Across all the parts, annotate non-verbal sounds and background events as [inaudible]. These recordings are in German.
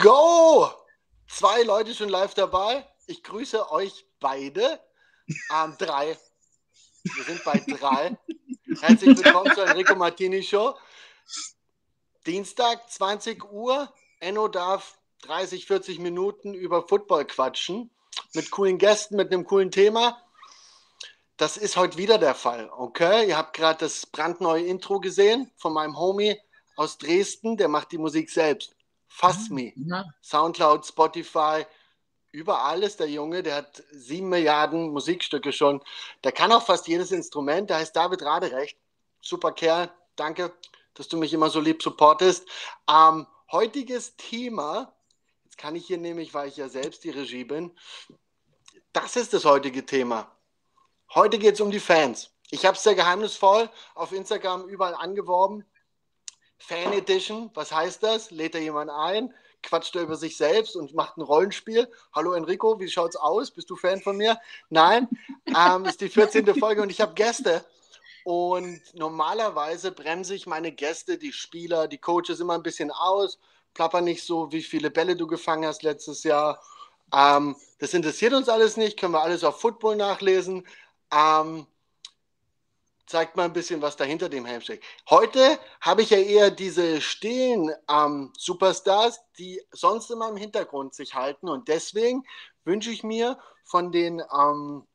Go! Zwei Leute schon live dabei. Ich grüße euch beide. Ähm, drei. Wir sind bei drei. Herzlich willkommen zur Enrico Martini Show. Dienstag, 20 Uhr. Enno darf 30, 40 Minuten über Football quatschen. Mit coolen Gästen, mit einem coolen Thema. Das ist heute wieder der Fall. Okay, ihr habt gerade das brandneue Intro gesehen von meinem Homie aus Dresden. Der macht die Musik selbst. Fass Me. Ja. Soundcloud, Spotify, überall ist der Junge, der hat sieben Milliarden Musikstücke schon. Der kann auch fast jedes Instrument. Der heißt David Raderecht. Super Kerl. Danke, dass du mich immer so lieb supportest. Ähm, heutiges Thema, jetzt kann ich hier nämlich, weil ich ja selbst die Regie bin, das ist das heutige Thema. Heute geht es um die Fans. Ich habe es sehr geheimnisvoll auf Instagram überall angeworben. Fan Edition, was heißt das? Lädt da jemand ein, quatscht er über sich selbst und macht ein Rollenspiel. Hallo Enrico, wie schaut's aus? Bist du Fan von mir? Nein, ähm, ist die 14. Folge und ich habe Gäste. Und normalerweise bremse ich meine Gäste, die Spieler, die Coaches immer ein bisschen aus, plapper nicht so, wie viele Bälle du gefangen hast letztes Jahr. Ähm, das interessiert uns alles nicht, können wir alles auf Football nachlesen. Ähm, zeigt mal ein bisschen, was dahinter dem Helm steckt. Heute habe ich ja eher diese stillen ähm, Superstars, die sonst immer im Hintergrund sich halten. Und deswegen wünsche ich mir von den, ähm,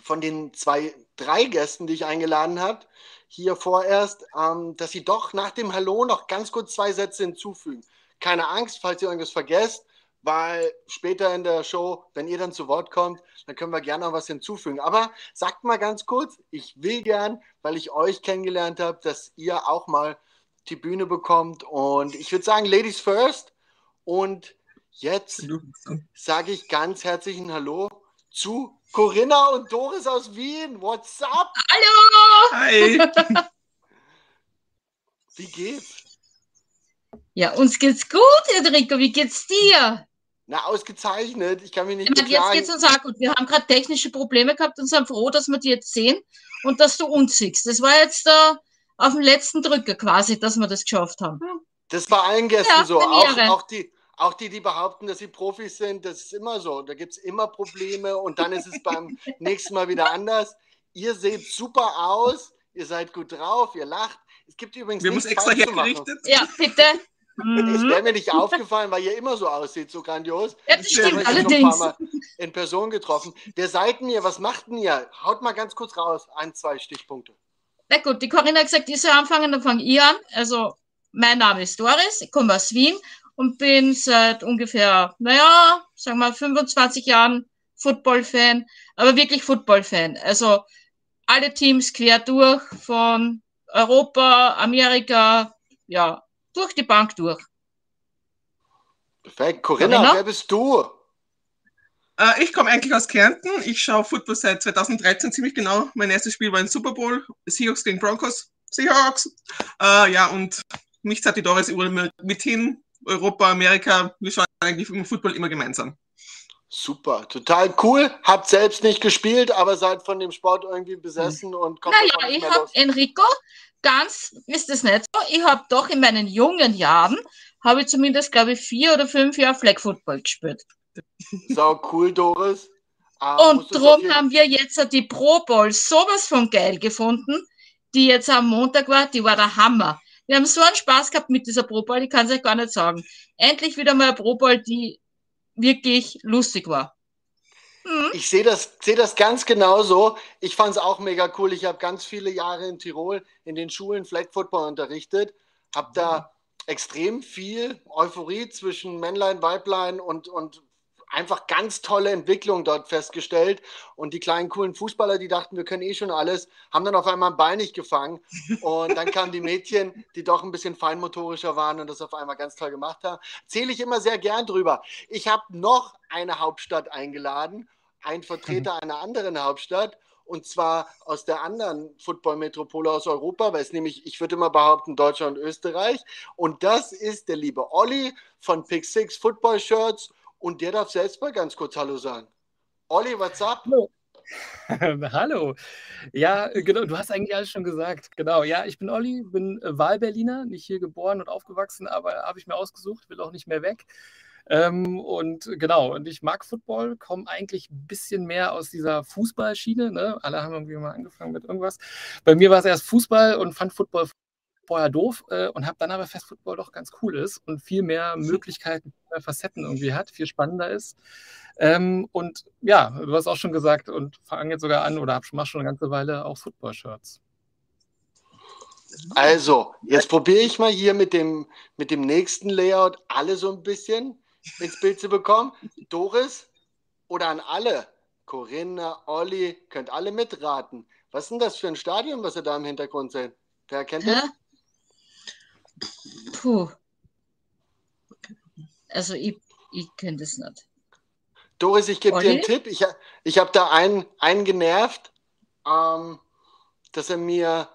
von den zwei, drei Gästen, die ich eingeladen habe, hier vorerst, ähm, dass sie doch nach dem Hallo noch ganz kurz zwei Sätze hinzufügen. Keine Angst, falls ihr irgendwas vergesst, weil später in der Show, wenn ihr dann zu Wort kommt, dann können wir gerne noch was hinzufügen. Aber sagt mal ganz kurz, ich will gern, weil ich euch kennengelernt habe, dass ihr auch mal die Bühne bekommt. Und ich würde sagen, Ladies first. Und jetzt sage ich ganz herzlichen Hallo zu Corinna und Doris aus Wien. What's up? Hallo! Hi. Wie geht's? Ja, uns geht's gut, Enrico. Wie geht's dir? Na, ausgezeichnet. Ich kann mich nicht Ich meine, jetzt geht's uns auch gut. Wir haben gerade technische Probleme gehabt und sind froh, dass wir die jetzt sehen und dass du uns siehst. Das war jetzt da auf dem letzten Drücker quasi, dass wir das geschafft haben. Das bei allen Gästen Ja, so. Auch, auch, die, auch die, die behaupten, dass sie Profis sind, das ist immer so. Da gibt es immer Probleme und dann ist es beim [laughs] nächsten Mal wieder anders. Ihr seht super aus, ihr seid gut drauf, ihr lacht. Es gibt übrigens Wir nichts extra hergerichtet. Ja, bitte. Mhm. wäre mir nicht aufgefallen, weil ihr immer so aussieht, so grandios. Ja, das Ich stimmt schon ein allerdings. paar Mal in Person getroffen. Wer seid denn ihr? Was macht denn ihr? Haut mal ganz kurz raus. Ein, zwei Stichpunkte. Na gut, die Corinna hat gesagt, ich soll anfangen, dann fange ich an. Also, mein Name ist Doris, ich komme aus Wien und bin seit ungefähr, naja, sagen wir 25 Jahren Football-Fan, aber wirklich Football-Fan. Also alle Teams quer durch, von Europa, Amerika, ja, durch die Bank durch. Perfekt. Corinna, Corinna? wer bist du? Äh, ich komme eigentlich aus Kärnten. Ich schaue Football seit 2013 ziemlich genau. Mein erstes Spiel war ein Super Bowl, Seahawks gegen Broncos. Seahawks! Äh, ja, und mich zahlt die Doris überall mit, mit hin. Europa, Amerika, wir schauen eigentlich im Football immer gemeinsam. Super, total cool. Habt selbst nicht gespielt, aber seid von dem Sport irgendwie besessen und kommt Naja, ich habe. Enrico, ganz ist es nicht so. Ich habe doch in meinen jungen Jahren, habe ich zumindest, glaube ich, vier oder fünf Jahre Flag Football gespielt. So cool, Doris. Ah, Und jeden- haben wir jetzt die Pro Bowl sowas von geil gefunden, die jetzt am Montag war, die war der Hammer. Wir haben so einen Spaß gehabt mit dieser Pro Bowl, ich kann es euch gar nicht sagen. Endlich wieder mal eine Pro Bowl, die wirklich lustig war. Mhm. Ich sehe das, sehe das ganz genauso. Ich fand es auch mega cool. Ich habe ganz viele Jahre in Tirol in den Schulen Flag Football unterrichtet. Habe da extrem viel Euphorie zwischen Männlein, Weiblein und, und einfach ganz tolle Entwicklung dort festgestellt. Und die kleinen coolen Fußballer, die dachten, wir können eh schon alles, haben dann auf einmal ein Bein nicht gefangen. Und dann kamen die Mädchen, die doch ein bisschen feinmotorischer waren und das auf einmal ganz toll gemacht haben. Zähle ich immer sehr gern drüber. Ich habe noch eine Hauptstadt eingeladen, ein Vertreter einer anderen Hauptstadt. Und zwar aus der anderen Football-Metropole aus Europa, weil es nämlich, ich würde immer behaupten, Deutschland und Österreich. Und das ist der liebe Olli von Pick Six Football Shirts. Und der darf selbst mal ganz kurz Hallo sagen. Olli, what's up? Hallo. [laughs] Ja, äh, genau, du hast eigentlich alles schon gesagt. Genau, ja, ich bin Olli, bin äh, Wahlberliner, nicht hier geboren und aufgewachsen, aber habe ich mir ausgesucht, will auch nicht mehr weg. Ähm, und genau, und ich mag Football, komme eigentlich ein bisschen mehr aus dieser Fußballschiene. Ne? Alle haben irgendwie mal angefangen mit irgendwas. Bei mir war es erst Fußball und fand Football vorher doof äh, und habe dann aber fest Football doch ganz cool ist und viel mehr [laughs] Möglichkeiten, viel mehr Facetten irgendwie hat, viel spannender ist. Ähm, und ja, du hast auch schon gesagt und fange jetzt sogar an oder mach schon eine ganze Weile auch Football-Shirts. Also, jetzt probiere ich mal hier mit dem, mit dem nächsten Layout alle so ein bisschen ins Bild zu bekommen. Doris oder an alle, Corinna, Olli, könnt alle mitraten. Was ist denn das für ein Stadion, was ihr da im Hintergrund seht? Wer kennt das? Puh. Also ich, ich kenne das nicht. Doris, ich gebe dir einen? Tipp. Ich, ich habe da einen, einen genervt, ähm, dass er mir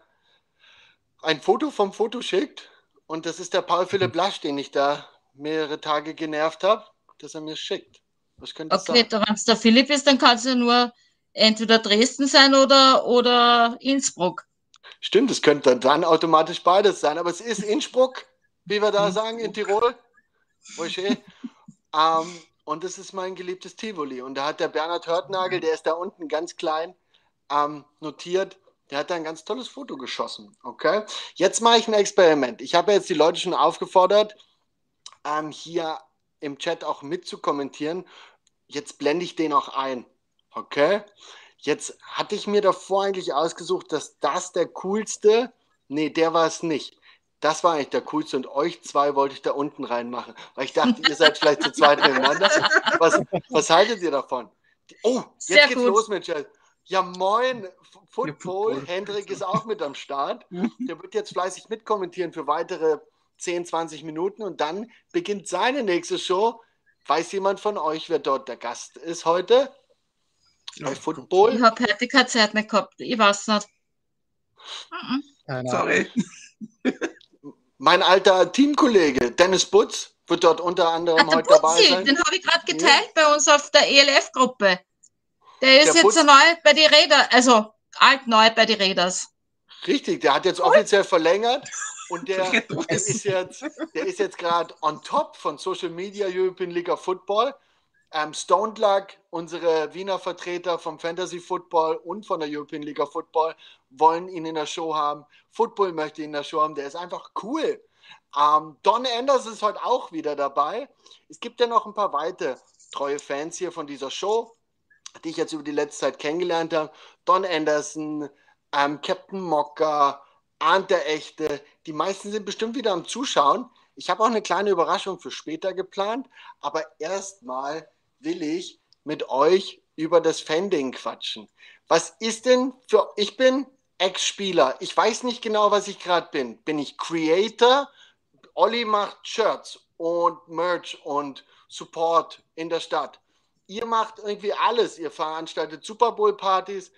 ein Foto vom Foto schickt. Und das ist der Paul Philipp Lasch, den ich da mehrere Tage genervt habe, dass er mir schickt. Was könnte das Okay, sein? wenn es der Philipp ist, dann kann es ja nur entweder Dresden sein oder, oder Innsbruck. Stimmt, es könnte dann automatisch beides sein, aber es ist Innsbruck, wie wir da sagen, in Tirol. Ähm, und das ist mein geliebtes Tivoli. Und da hat der Bernhard Hörtnagel, der ist da unten ganz klein, ähm, notiert. Der hat da ein ganz tolles Foto geschossen. Okay. Jetzt mache ich ein Experiment. Ich habe jetzt die Leute schon aufgefordert, ähm, hier im Chat auch mitzukommentieren. Jetzt blende ich den auch ein. Okay. Jetzt hatte ich mir davor eigentlich ausgesucht, dass das der coolste, nee, der war es nicht. Das war eigentlich der coolste und euch zwei wollte ich da unten reinmachen, weil ich dachte, ihr seid vielleicht zu zweit nebeneinander. Was, was haltet ihr davon? Oh, jetzt Sehr geht's gut. los mit Chat. Ja, moin, Football. Football. Hendrik ist auch mit am Start. Der wird jetzt fleißig mitkommentieren für weitere 10, 20 Minuten und dann beginnt seine nächste Show. Weiß jemand von euch, wer dort der Gast ist heute? Bei Ich Football? habe heute keine Zeit mehr gehabt. Ich weiß nicht. Sorry. [laughs] Mein alter Teamkollege Dennis Butz wird dort unter anderem Ach, heute dabei Putzi, sein. den habe ich gerade geteilt bei uns auf der ELF-Gruppe. Der ist Der jetzt neu bei die Räder, also alt neu bei die Räders. Richtig, der hat jetzt offiziell verlängert und der, Ja, [laughs] der ist jetzt, der ist jetzt gerade on top von Social Media European League of Football. Ähm, Stone Luck, unsere Wiener Vertreter vom Fantasy Football und von der European League of Football, wollen ihn in der Show haben. Football möchte ihn in der Show haben. Der ist einfach cool. Ähm, Don Anders ist heute auch wieder dabei. Es gibt ja noch ein paar weitere treue Fans hier von dieser Show, die ich jetzt über die letzte Zeit kennengelernt habe. Don Anderson, ähm, Captain Mocker, Arndt der Echte. Die meisten sind bestimmt wieder am Zuschauen. Ich habe auch eine kleine Überraschung für später geplant, aber erstmal will ich mit euch über das Fanding quatschen. Was ist denn für, ich bin Ex-Spieler, ich weiß nicht genau, was ich gerade bin. Bin ich Creator? Olli macht Shirts und Merch und Support in der Stadt. Ihr macht irgendwie alles. Ihr veranstaltet Super Bowl-Partys.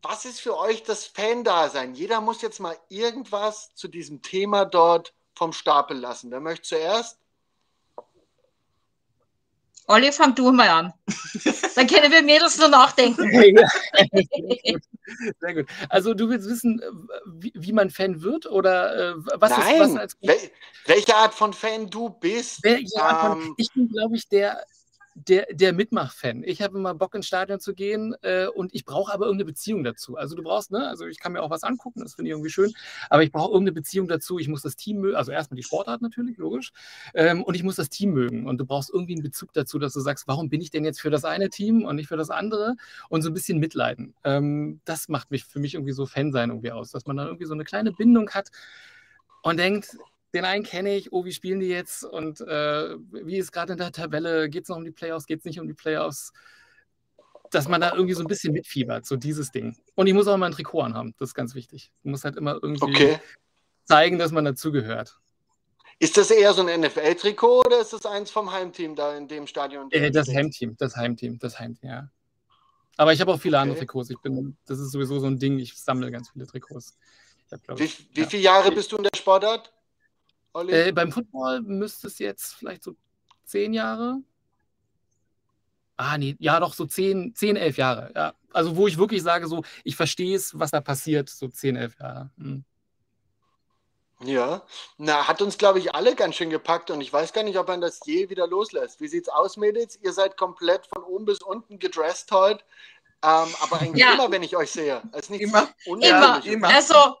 Was ist für euch das Fan-Dasein? Jeder muss jetzt mal irgendwas zu diesem Thema dort vom Stapel lassen. Wer möchte zuerst? Olli, fang du mal an. [laughs] Dann können wir Mädels nur nachdenken. [laughs] Sehr gut. Also du willst wissen, wie, wie man Fan wird oder äh, was Nein. ist was als Wel welche Art von Fan du bist? Welche Art von, Ähm, ich bin, glaube ich, der, der, der Mitmach-Fan. Ich habe immer Bock, ins Stadion zu gehen äh, und ich brauche aber irgendeine Beziehung dazu. Also du brauchst, ne, also ich kann mir auch was angucken, das finde ich irgendwie schön, aber ich brauche irgendeine Beziehung dazu. Ich muss das Team mögen, also erstmal die Sportart natürlich, logisch, ähm, und ich muss das Team mögen. Und du brauchst irgendwie einen Bezug dazu, dass du sagst, warum bin ich denn jetzt für das eine Team und nicht für das andere? Und so ein bisschen mitleiden. Ähm, das macht mich für mich irgendwie so Fan sein irgendwie aus, dass man dann irgendwie so eine kleine Bindung hat und denkt, den einen kenne ich, oh, wie spielen die jetzt und äh, wie ist gerade in der Tabelle, geht es noch um die Playoffs, geht es nicht um die Playoffs, dass man da irgendwie so ein bisschen mitfiebert, so dieses Ding. Und ich muss auch mal ein Trikot anhaben, das ist ganz wichtig. Man muss halt immer irgendwie okay. zeigen, dass man dazugehört. Ist das eher so ein NFL-Trikot oder ist das eins vom Heimteam da in dem Stadion? Äh, du das? Heimteam, das Heimteam, das Heimteam, ja. Aber ich habe auch viele andere Okay. Trikots. Ich bin, das ist sowieso so ein Ding, ich sammle ganz viele Trikots. Hab, Wie, ich, wie ja. viele Jahre bist du in der Sportart? Olli? Äh, beim Football müsste es jetzt vielleicht so zehn Jahre. Ah, nee, ja, doch so zehn, zehn, elf Jahre. Ja. Also, wo ich wirklich sage, so, ich verstehe es, was da passiert, so zehn, elf Jahre. Hm. Ja, na, hat uns, glaube ich, alle ganz schön gepackt und ich weiß gar nicht, ob man das je wieder loslässt. Wie sieht's aus, Mädels? Ihr seid komplett von oben bis unten gedresst heute. Ähm, aber eigentlich Ja. immer, wenn ich euch sehe. Es ist nichts Immer. Immer. Immer. Also,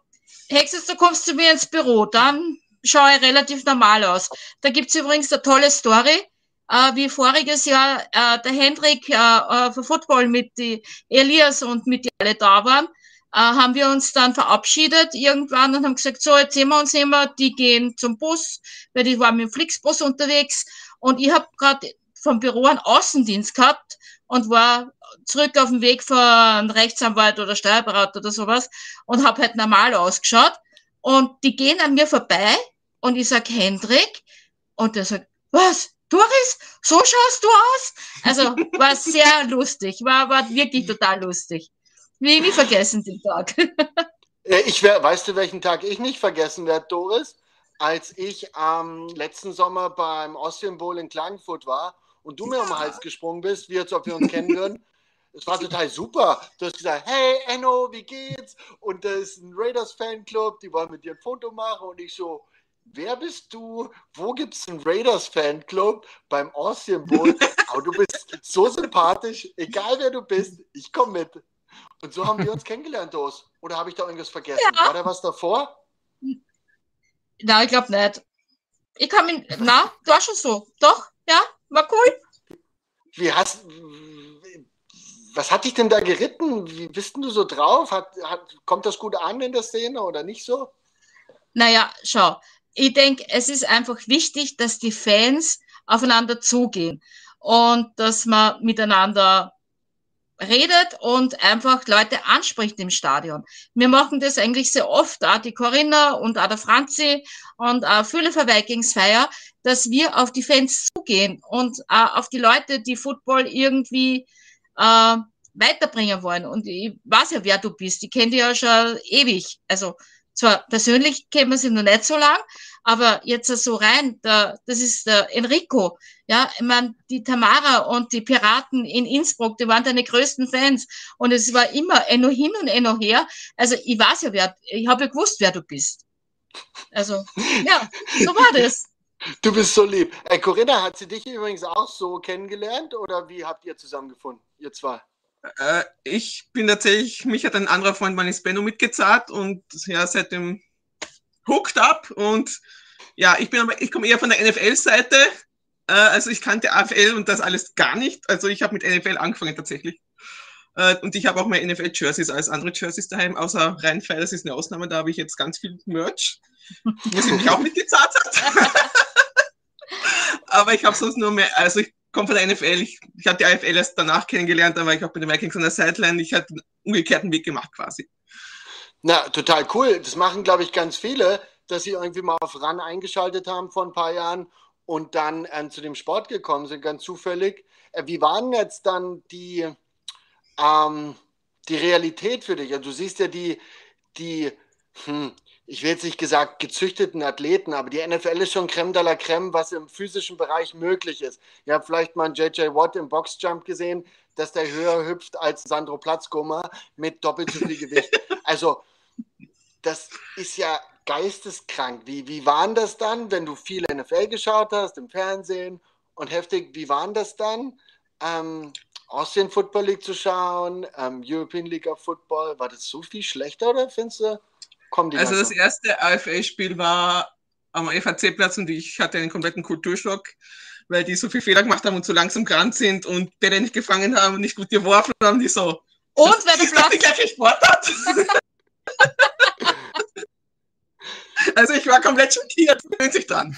Hexes, du kommst zu mir ins Büro, dann schaue relativ normal aus. Da gibt's übrigens eine tolle Story, äh, wie voriges Jahr äh, der Hendrik äh, äh, für Football mit die Elias und mit die alle da waren, äh, haben wir uns dann verabschiedet irgendwann und haben gesagt, so, jetzt sehen wir uns immer, die gehen zum Bus, weil die waren mit dem Flixbus unterwegs und ich habe gerade vom Büro einen Außendienst gehabt und war zurück auf dem Weg von Rechtsanwalt oder Steuerberater oder sowas und habe halt normal ausgeschaut. Und die gehen an mir vorbei und ich sag Hendrik und der sagt, was? Doris, so schaust du aus? Also war [laughs] sehr lustig, war, war wirklich total lustig. Wie nie vergessen den Tag. [laughs] Äh, Ich wär, weißt du, welchen Tag ich nicht vergessen werde, Doris? Als ich am letzten Sommer beim Austrian Bowl in Klagenfurt war und du mir um den Hals gesprungen bist, wie als ob wir uns kennen würden. Es war total super. Du hast gesagt, hey Enno, wie geht's? Und da ist ein Raiders Fanclub, die wollen mit dir ein Foto machen. Und ich so, wer bist du? Wo gibt's einen Raiders Fanclub? Beim Austrian Bowl. [laughs] Aber du bist so sympathisch, egal wer du bist, ich komme mit. Und so haben wir uns [laughs] kennengelernt, Dos. Oder habe ich da irgendwas vergessen? Ja. War da was davor? Na, ich glaube nicht. Ich kann mich, na, war schon so. Doch, ja, war cool. Wie hast, was hat dich denn da geritten? Wie bist denn du so drauf? Hat, hat, kommt das gut an in der Szene oder nicht so? Naja, schau, ich denke, es ist einfach wichtig, dass die Fans aufeinander zugehen und dass man miteinander redet und einfach Leute anspricht im Stadion. Wir machen das eigentlich sehr oft, auch die Corinna und auch der Franzi und auch viele für dass wir auf die Fans zugehen und auch auf die Leute, die Football irgendwie äh, weiterbringen wollen. Und ich weiß ja, wer du bist. Ich kenne dich ja schon ewig. Also zwar persönlich kennen wir sie noch nicht so lang, aber jetzt so rein, der, das ist der Enrico. Ja, ich meine, die Tamara und die Piraten in Innsbruck, die waren deine größten Fans. Und es war immer Enno hin und Enno her. Also ich weiß ja, wer, ich habe ja gewusst, wer du bist. Also, ja, so war das. Du bist so lieb. Äh, Corinna, hat sie dich übrigens auch so kennengelernt oder wie habt ihr zusammengefunden, ihr zwei? Äh, ich bin tatsächlich, mich hat ein anderer Freund meines Benno mitgezahlt und ja, seitdem hooked up und ja, ich bin aber, ich komme eher von der NFL-Seite. Äh, also ich kannte AFL und das alles gar nicht. Also ich habe mit NFL angefangen tatsächlich. Äh, und ich habe auch mehr NFL-Jerseys als andere Jerseys daheim, außer Rheinfire, das ist eine Ausnahme, da habe ich jetzt ganz viel Merch, was ich mich auch mitgezahlt hat. [laughs] aber ich habe sonst nur mehr, also ich komme von der NFL. Ich, ich habe die AFL erst danach kennengelernt, dann war ich auch bei den Vikings an der Sideline. Ich hatte einen umgekehrten Weg gemacht quasi. Na, total cool. Das machen, glaube ich, ganz viele, dass sie irgendwie mal auf RAN eingeschaltet haben vor ein paar Jahren und dann äh, zu dem Sport gekommen sind, ganz zufällig. Äh, wie waren jetzt dann die, ähm, die Realität für dich? Also, du siehst ja die, die hm, ich will jetzt nicht gesagt gezüchteten Athleten, aber die NFL ist schon Creme de la Creme, was im physischen Bereich möglich ist. Ihr habt vielleicht mal einen JJ Watt im Boxjump gesehen, dass der höher hüpft als Sandro Platzkummer mit doppelt so viel Gewicht. [laughs] Also, das ist ja geisteskrank. Wie, wie waren das dann, wenn du viel NFL geschaut hast, im Fernsehen und heftig, wie waren das dann? Ähm, Austrian Football League zu schauen, ähm, European League of Football, war das so viel schlechter oder findest du? Kommen die also das erste AFL-Spiel war am FAC-Platz und ich hatte einen kompletten Kulturschock, weil die so viel Fehler gemacht haben und so langsam gerannt sind und Bälle nicht gefangen haben und nicht gut geworfen haben, die so. Und wer das Platz? die gleiche Sportart. [laughs] also ich war komplett schockiert, gewöhnt sich dran.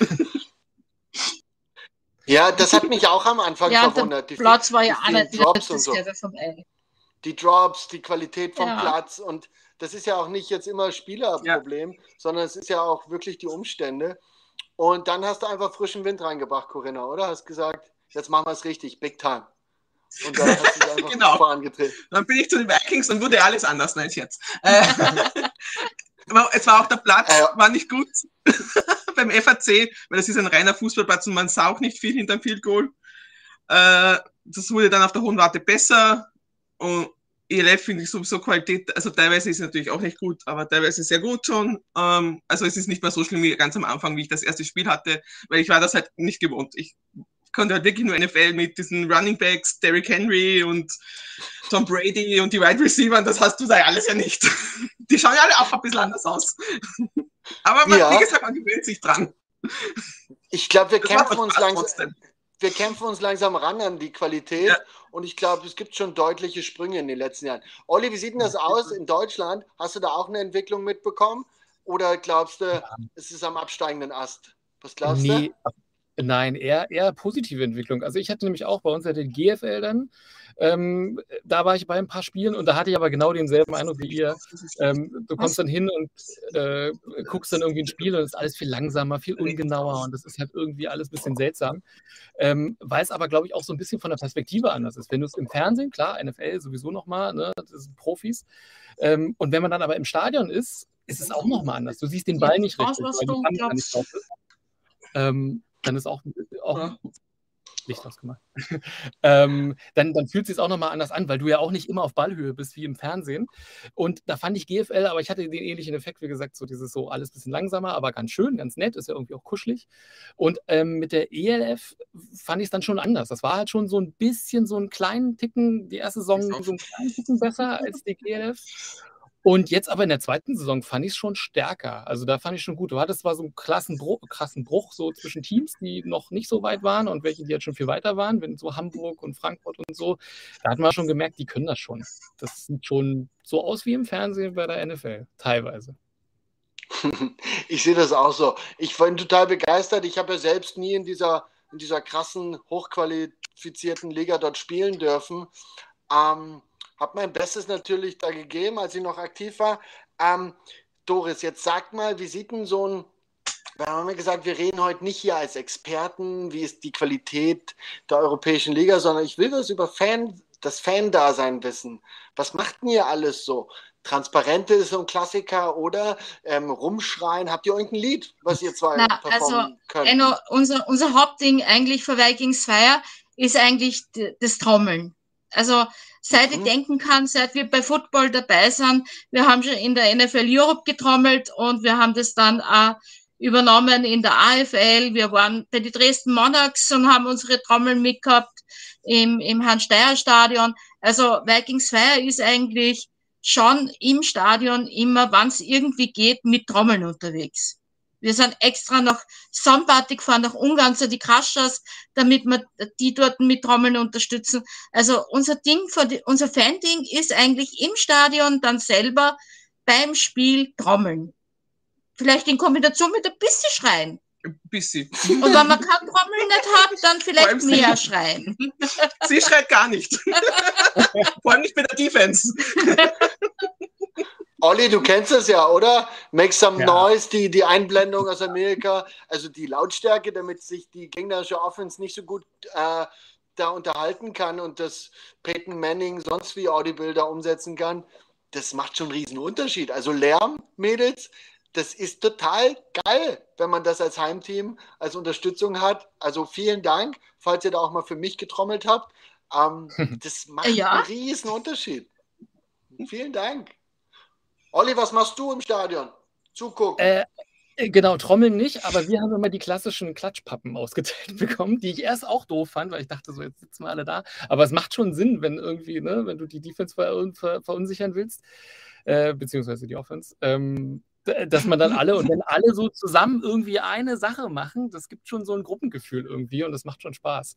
Ja, das hat mich auch am Anfang ja, verwundert. Der Platz war ja die, die Drops und so. Die Drops, die Qualität vom ja. Platz und das ist ja auch nicht jetzt immer Spielerproblem, ja. sondern es ist ja auch wirklich die Umstände. Und dann hast du einfach frischen Wind reingebracht, Corinna, oder? Hast gesagt, jetzt machen wir es richtig, Big Time. Und dann hast du [laughs] einfach genau. vorangetreten. Dann bin ich zu den Vikings und wurde alles anders als jetzt. Äh, [laughs] es war auch der Platz, äh, war nicht gut [laughs] beim FAC, weil das ist ein reiner Fußballplatz und man sah auch nicht viel hinterm Field Goal. Äh, das wurde dann auf der hohen Warte besser und ELF finde ich sowieso Qualität, also teilweise ist es natürlich auch nicht gut, aber teilweise sehr gut schon. Ähm, also es ist nicht mehr so schlimm wie ganz am Anfang, wie ich das erste Spiel hatte, weil ich war das halt nicht gewohnt. Ich konnte halt wirklich nur NFL mit diesen Running Backs, Derrick Henry und Tom Brady und die Wide Receiver, das hast du da alles ja nicht. [laughs] Die schauen ja alle auch ein bisschen anders aus. [laughs] Aber man, ja. wie gesagt, man gewöhnt sich dran. Ich glaube, wir kämpfen uns langsam. Trotzdem wir kämpfen uns langsam ran an die Qualität ja. und ich glaube, es gibt schon deutliche Sprünge in den letzten Jahren. Olli, wie sieht denn das aus in Deutschland? Hast du da auch eine Entwicklung mitbekommen oder glaubst du, ja. es ist am absteigenden Ast? Was glaubst nee, du? Nein, eher, eher positive Entwicklung. Also ich hatte nämlich auch bei uns ja den GFL dann. Ähm, da war ich bei ein paar Spielen und da hatte ich aber genau denselben Eindruck wie ihr. Ähm, du kommst dann hin und äh, guckst dann irgendwie ein Spiel und es ist alles viel langsamer, viel ungenauer und das ist halt irgendwie alles ein bisschen seltsam. Ähm, weil es aber, glaube ich, auch so ein bisschen von der Perspektive anders ist. Wenn du es im Fernsehen, klar, NFL sowieso nochmal, ne, das sind Profis. Ähm, und wenn man dann aber im Stadion ist, ist es auch nochmal anders. Du siehst den Ball nicht richtig, weil die Kamera nicht drauf ist. Ähm, dann ist auch, auch ja. Licht ausgemacht. [laughs] ähm, dann, dann fühlt es sich auch nochmal anders an, weil du ja auch nicht immer auf Ballhöhe bist wie im Fernsehen. Und da fand ich GFL, aber ich hatte den ähnlichen Effekt, wie gesagt, so dieses so alles ein bisschen langsamer, aber ganz schön, ganz nett, ist ja irgendwie auch kuschelig. Und ähm, mit der ELF fand ich es dann schon anders. Das war halt schon so ein bisschen so einen kleinen Ticken, die erste Saison so einen kleinen Ticken besser als die GLF. Und jetzt aber in der zweiten Saison fand ich es schon stärker. Also da fand ich schon gut. Du hattest zwar so einen krassen Bruch, krassen Bruch so zwischen Teams, die noch nicht so weit waren und welche, die jetzt schon viel weiter waren, wenn so Hamburg und Frankfurt und so. Da hat man schon gemerkt, die können das schon. Das sieht schon so aus wie im Fernsehen bei der NFL, teilweise. [laughs] Ich sehe das auch so. Ich bin total begeistert. Ich habe ja selbst nie in dieser, in dieser krassen, hochqualifizierten Liga dort spielen dürfen. Ähm, habe mein Bestes natürlich da gegeben, als ich noch aktiv war. Ähm, Doris, jetzt sag mal, wie sieht denn so ein wir haben ja gesagt, wir reden heute nicht hier als Experten, wie ist die Qualität der Europäischen Liga, sondern ich will was über Fan, das Fan-Dasein wissen. Was macht denn ihr alles so? Transparente ist so ein Klassiker oder ähm, rumschreien. Habt ihr irgendein Lied, was ihr zwei Na, performen also, könnt? Enno, unser, unser Hauptding eigentlich für Vikings Fire ist eigentlich das Trommeln. Also seit ich mhm. denken kann, seit wir bei Football dabei sind, wir haben schon in der NFL Europe getrommelt und wir haben das dann auch übernommen in der AFL. Wir waren bei den Dresden Monarchs und haben unsere Trommeln mitgehabt im, im Hans-Steier-Stadion. Also Vikings Fire ist eigentlich schon im Stadion immer, wann es irgendwie geht, mit Trommeln unterwegs. Wir sind extra nach Sonnparty gefahren, nach Ungarn zu die Kraschers, damit wir die dort mit Trommeln unterstützen. Also unser Ding, unser Fan-Ding ist eigentlich im Stadion dann selber beim Spiel Trommeln. Vielleicht in Kombination mit ein bisschen Schreien. Bisschen. Und wenn man kein Trommel nicht hat, dann vielleicht mehr schreien. Sie schreit gar nicht. [laughs] Vor allem nicht bei der Defense. [laughs] Olli, du kennst es ja, oder? Make some ja. noise, die, die Einblendung aus Amerika, also die Lautstärke, damit sich die gegnerische Offense nicht so gut äh, da unterhalten kann und das Peyton Manning sonst wie Audible da umsetzen kann, das macht schon einen riesen Unterschied. Also Lärm, Mädels, das ist total geil, wenn man das als Heimteam, als Unterstützung hat. Also vielen Dank, falls ihr da auch mal für mich getrommelt habt. Ähm, [laughs] das macht ja. einen riesen Unterschied. Vielen Dank. Olli, was machst du im Stadion? Zugucken. Äh, äh, genau, Trommeln nicht, aber wir haben immer die klassischen Klatschpappen ausgeteilt [laughs] bekommen, die ich erst auch doof fand, weil ich dachte, so jetzt sitzen wir alle da. Aber es macht schon Sinn, wenn irgendwie, ne, wenn du die Defense ver ver verunsichern willst, äh, beziehungsweise die Offense. Ähm, dass man dann alle und wenn alle so zusammen irgendwie eine Sache machen, das gibt schon so ein Gruppengefühl irgendwie und das macht schon Spaß.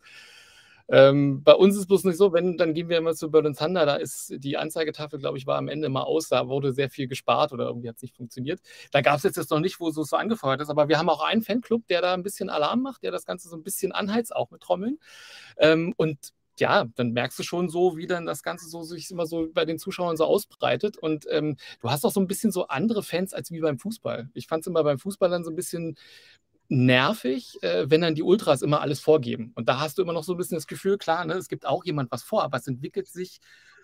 Ähm, bei uns ist es bloß nicht so, wenn, dann gehen wir immer zu Berlin Thunder, da ist die Anzeigetafel, glaube ich, war am Ende mal aus, da wurde sehr viel gespart oder irgendwie hat es nicht funktioniert. Da gab es jetzt, jetzt noch nicht, wo es so angefeuert ist, aber wir haben auch einen Fanclub, der da ein bisschen Alarm macht, der das Ganze so ein bisschen anheizt, auch mit Trommeln. Ähm, und ja, dann merkst du schon so, wie dann das Ganze so sich immer so bei den Zuschauern so ausbreitet. Und ähm, du hast auch so ein bisschen so andere Fans als wie beim Fußball. Ich fand es immer beim Fußball dann so ein bisschen nervig, äh, wenn dann die Ultras immer alles vorgeben. Und da hast du immer noch so ein bisschen das Gefühl, klar, ne, es gibt auch jemand was vor, aber es entwickelt sich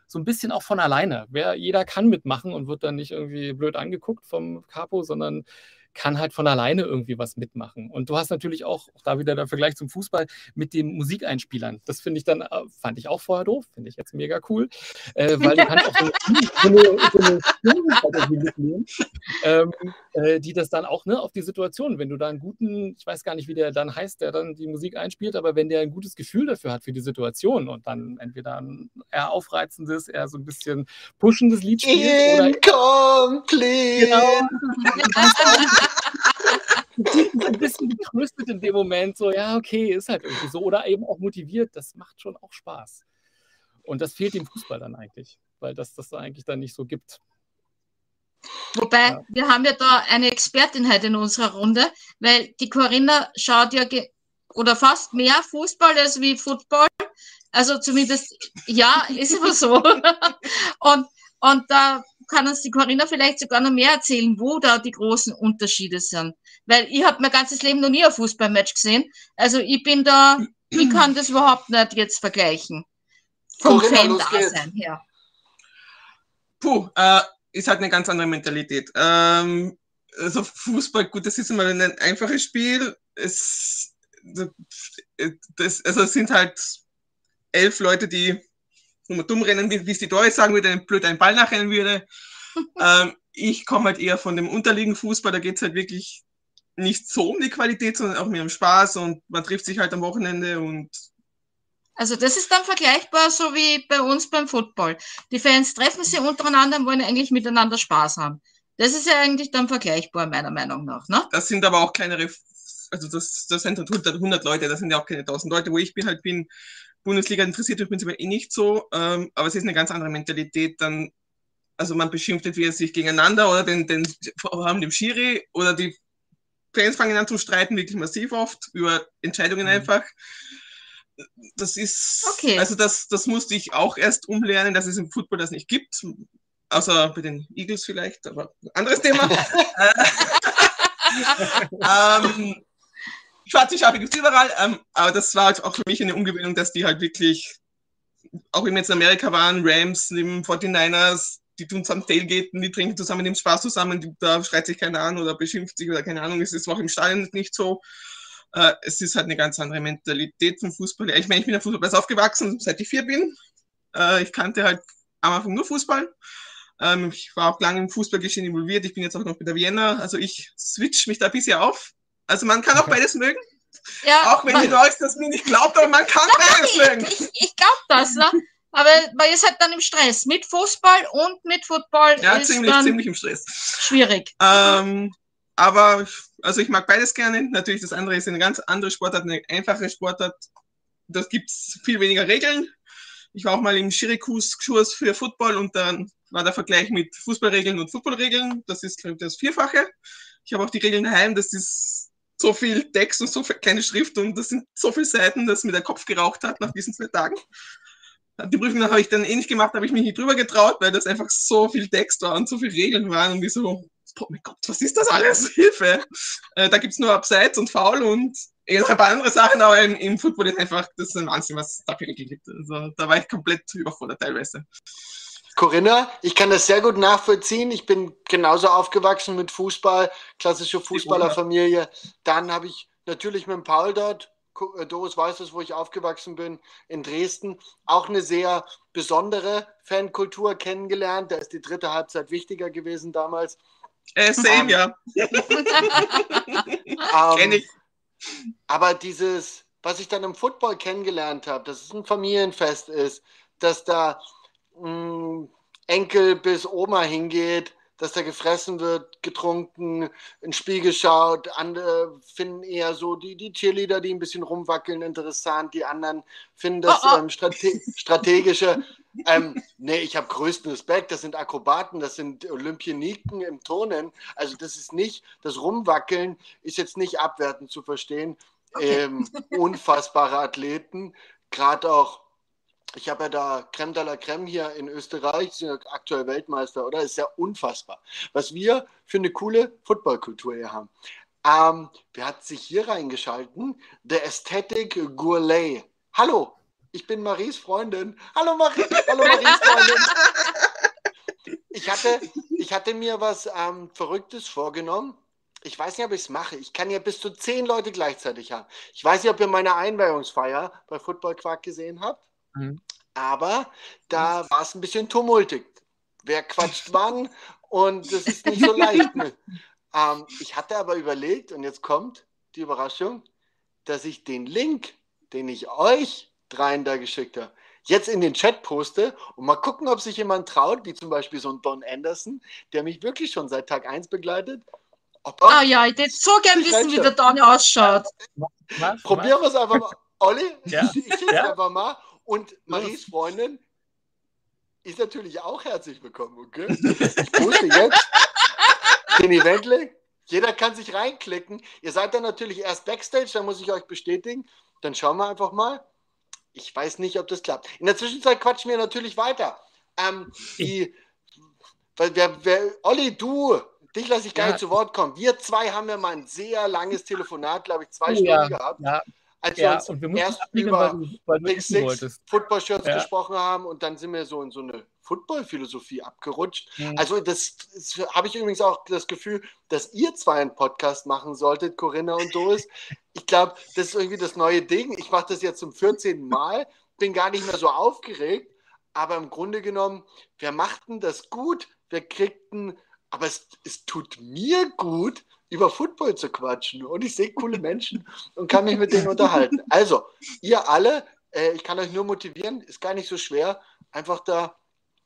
so ein bisschen auch von alleine. Wer, jeder kann mitmachen und wird dann nicht irgendwie blöd angeguckt vom Capo, sondern kann halt von alleine irgendwie was mitmachen. Und du hast natürlich auch, auch da wieder der Vergleich zum Fußball, mit den Musikeinspielern. Das finde ich dann, äh, fand ich auch vorher doof, finde ich jetzt mega cool, äh, weil du kannst auch so eine, [laughs] so eine, so mitnehmen, ähm, äh, die das dann auch ne, auf die Situation, wenn du da einen guten, ich weiß gar nicht, wie der dann heißt, der dann die Musik einspielt, aber wenn der ein gutes Gefühl dafür hat für die Situation und dann entweder ein eher aufreizendes, eher so ein bisschen pushendes Lied spielt Incomplete. oder [laughs] genau, [laughs] ein bisschen getröstet in dem Moment, so, ja, okay, ist halt irgendwie so. Oder eben auch motiviert, das macht schon auch Spaß. Und das fehlt dem Fußball dann eigentlich, weil das das eigentlich dann nicht so gibt. Wobei, ja. wir haben ja da eine Expertin heute in unserer Runde, weil die Corinna schaut ja oder fast mehr Fußball als wie Football. Also zumindest, ja, ist aber so. [laughs] und, und da kann uns die Corinna vielleicht sogar noch mehr erzählen, wo da die großen Unterschiede sind. Weil ich habe mein ganzes Leben noch nie ein Fußballmatch gesehen. Also ich bin da, ich kann das überhaupt nicht jetzt vergleichen. Vom Fan-Dasein her. Puh, äh, ist halt eine ganz andere Mentalität. Ähm, also Fußball, gut, das ist immer ein einfaches Spiel. Es, das, also es sind halt elf Leute, die nur dumm rennen, wie es die Doris sagen würde, blöd einen Ball nachrennen würde. [laughs] ähm, ich komme halt eher von dem unterliegenden Fußball, da geht es halt wirklich nicht so um die Qualität, sondern auch mehr um Spaß und man trifft sich halt am Wochenende und also das ist dann vergleichbar so wie bei uns beim Football. Die Fans treffen sich untereinander und wollen eigentlich miteinander Spaß haben. Das ist ja eigentlich dann vergleichbar, meiner Meinung nach. Ne? Das sind aber auch kleinere, also das, das sind 100, 100 Leute, das sind ja auch keine 1000 Leute, wo ich bin halt bin. Bundesliga interessiert mich prinzipiell eh nicht so, ähm, aber es ist eine ganz andere Mentalität. Dann, also man beschimpft entweder sich gegeneinander oder den, den, haben dem Schiri oder die Fans fangen an zu streiten, wirklich massiv oft über Entscheidungen mhm. einfach. Das ist, okay. also das, das musste ich auch erst umlernen, dass es im Football das nicht gibt. Außer bei den Eagles vielleicht, aber anderes Thema. [laughs] [laughs] ähm, schwarze Schafe gibt es überall, ähm, aber das war halt auch für mich eine Umgewöhnung, dass die halt wirklich, auch wenn wir jetzt in Amerika waren, Rams, neben 49ers, die tun zusammen Tailgaten, die trinken zusammen, nehmen Spaß zusammen, die, da schreit sich keiner an oder beschimpft sich oder keine Ahnung, es ist auch im Stadion nicht so. Äh, es ist halt eine ganz andere Mentalität vom Fußball. Ich meine, ich bin ja Fußball aufgewachsen, seit ich vier bin. Äh, ich kannte halt am Anfang nur Fußball. Ähm, ich war auch lange im Fußballgeschehen involviert. Ich bin jetzt auch noch mit der Vienna. Also ich switch mich da ein bisschen auf. Also man kann auch beides mögen. Ja, auch wenn man, die Leute das mir nicht glaubt, aber man kann beides mögen. Ich, ich glaube das, ne? Aber weil ihr seid dann im Stress mit Fußball und mit Football. Ja, ziemlich, ziemlich im Stress. Schwierig. Ähm, aber also ich mag beides gerne. Natürlich, das andere ist eine ganz andere Sportart, eine einfache Sportart. Da gibt es viel weniger Regeln. Ich war auch mal im Schirikus-Kurs für Football und dann war der Vergleich mit Fußballregeln und Footballregeln. Das ist, glaube ich, das Vierfache. Ich habe auch die Regeln daheim. Das ist so viel Text und so viel, keine Schrift und das sind so viele Seiten, dass mir der Kopf geraucht hat nach diesen zwei Tagen. Die Prüfung habe ich dann eh gemacht, habe ich mich nicht drüber getraut, weil das einfach so viel Text war und so viele Regeln waren und ich so, oh mein Gott, was ist das alles? [laughs] Hilfe! Äh, da gibt es nur Abseits und Foul und ein paar andere Sachen, aber im, im Football ist einfach, das ist ein Wahnsinn, was für Regeln gibt. Also da war ich komplett überfordert teilweise. Corinna, ich kann das sehr gut nachvollziehen. Ich bin genauso aufgewachsen mit Fußball, klassische Fußballerfamilie. Dann habe ich natürlich mit Paul dort, äh, Doris weiß es, wo ich aufgewachsen bin, in Dresden, auch eine sehr besondere Fankultur kennengelernt. Da ist die dritte Halbzeit wichtiger gewesen damals. Äh, same, um, ja. um, [laughs] Kenn ich. Aber dieses, was ich dann im Football kennengelernt habe, dass es ein Familienfest ist, dass da mh, mm, Enkel bis Oma hingeht, dass da gefressen wird, getrunken, ins Spiel geschaut. Andere finden eher so die, die Cheerleader, die ein bisschen rumwackeln, interessant. Die anderen finden das oh, oh. Ähm, strate strategische. ähm, nee, ich habe größten Respekt. Das sind Akrobaten, das sind Olympioniken im Turnen. Also das ist nicht, das Rumwackeln ist jetzt nicht abwertend zu verstehen. Okay. Ähm, unfassbare Athleten, gerade auch ich habe ja da Creme de la Creme hier in Österreich, sind ja aktuell Weltmeister, oder? Ist ja unfassbar, was wir für eine coole Footballkultur hier haben. Ähm, wer hat sich hier reingeschalten? Der Aesthetic Gourlay. Hallo, ich bin Maries Freundin. Hallo Marie, hallo Maries Freundin. Ich hatte, ich hatte mir was ähm, Verrücktes vorgenommen. Ich weiß nicht, ob ich es mache. Ich kann ja bis zu zehn Leute gleichzeitig haben. Ich weiß nicht, ob ihr meine Einweihungsfeier bei Football Quark gesehen habt. Mhm. Aber da war es ein bisschen tumultig. Wer quatscht wann? Und das ist nicht so leicht. [laughs] ähm, ich hatte aber überlegt, und jetzt kommt die Überraschung, dass ich den Link, den ich euch dreien da geschickt habe, jetzt in den Chat poste und mal gucken, ob sich jemand traut, wie zum Beispiel so ein Don Anderson, der mich wirklich schon seit Tag 1 begleitet. ah ja, ich hätte so gern wissen, wie der Don ausschaut. Probieren wir es einfach mal. Olli, ja. [laughs] ich, ich schicke ja. einfach mal und Maries Freundin ist natürlich auch herzlich willkommen, okay? [laughs] Ich poste jetzt den Eventlink. Jeder kann sich reinklicken. Ihr seid dann natürlich erst Backstage, dann muss ich euch bestätigen. Dann schauen wir einfach mal. Ich weiß nicht, ob das klappt. In der Zwischenzeit quatschen wir natürlich weiter. Ähm, die, weil wer, wer, Olli, du, dich lasse ich gar ja. nicht zu Wort kommen. Wir zwei haben ja mal ein sehr langes Telefonat, glaube ich, zwei oh, Stunden ja. gehabt. Ja als ja, wir uns erst über Big Six Football Shirts ja. gesprochen haben und dann sind wir so in so eine Football-Philosophie abgerutscht. Mhm. Also das, das habe ich übrigens auch das Gefühl, dass ihr zwei einen Podcast machen solltet, Corinna und Doris. [laughs] ich glaube, das ist irgendwie das neue Ding. Ich mache das jetzt zum 14. Mal, bin gar nicht mehr so aufgeregt, aber im Grunde genommen, wir machten das gut, wir kriegten, aber es, es tut mir gut, über Football zu quatschen. Und ich sehe coole Menschen und kann mich mit denen unterhalten. Also, ihr alle, äh, ich kann euch nur motivieren, ist gar nicht so schwer. Einfach da,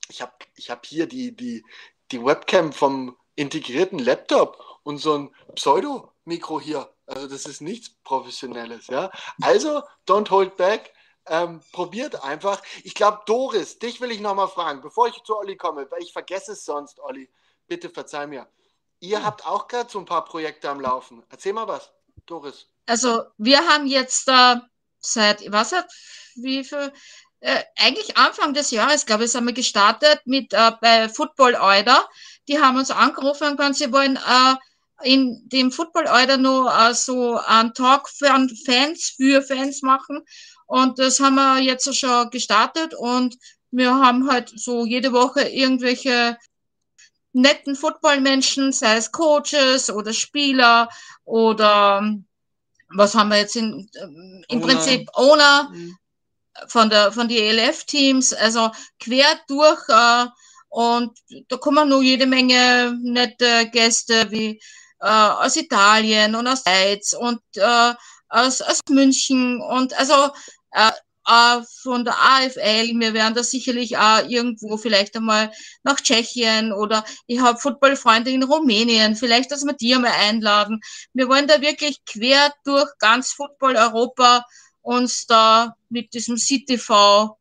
ich habe ich hab hier die, die, die Webcam vom integrierten Laptop und so ein Pseudo-Mikro hier. Also, das ist nichts Professionelles. Ja? Also, don't hold back. Ähm, probiert einfach. Ich glaube, Doris, dich will ich nochmal fragen, bevor ich zu Olli komme, weil ich vergesse es sonst, Olli. Bitte verzeih mir. Ihr habt auch gerade so ein paar Projekte am Laufen. Erzähl mal was, Doris. Also wir haben jetzt äh, seit, was hat, wie viel, äh, eigentlich Anfang des Jahres, glaube ich, sind wir gestartet mit äh, bei Football Euder. Die haben uns angerufen und gesagt, sie wollen äh, in dem Football Euder nur äh, so einen Talk für Fans, für Fans machen. Und das haben wir jetzt schon gestartet und wir haben halt so jede Woche irgendwelche netten Footballmenschen, sei es Coaches oder Spieler oder was haben wir jetzt in, im Owner. Prinzip Owner mhm. von der von die ELF-Teams, also quer durch äh, und da kommen nur jede Menge nette Gäste wie äh, aus Italien und aus Schweiz und äh, aus, aus München und also äh, von der AFL. Wir werden da sicherlich auch irgendwo vielleicht einmal nach Tschechien oder ich habe Footballfreunde in Rumänien, vielleicht, dass wir die einmal einladen. Wir wollen da wirklich quer durch ganz Football Europa uns da mit diesem CTV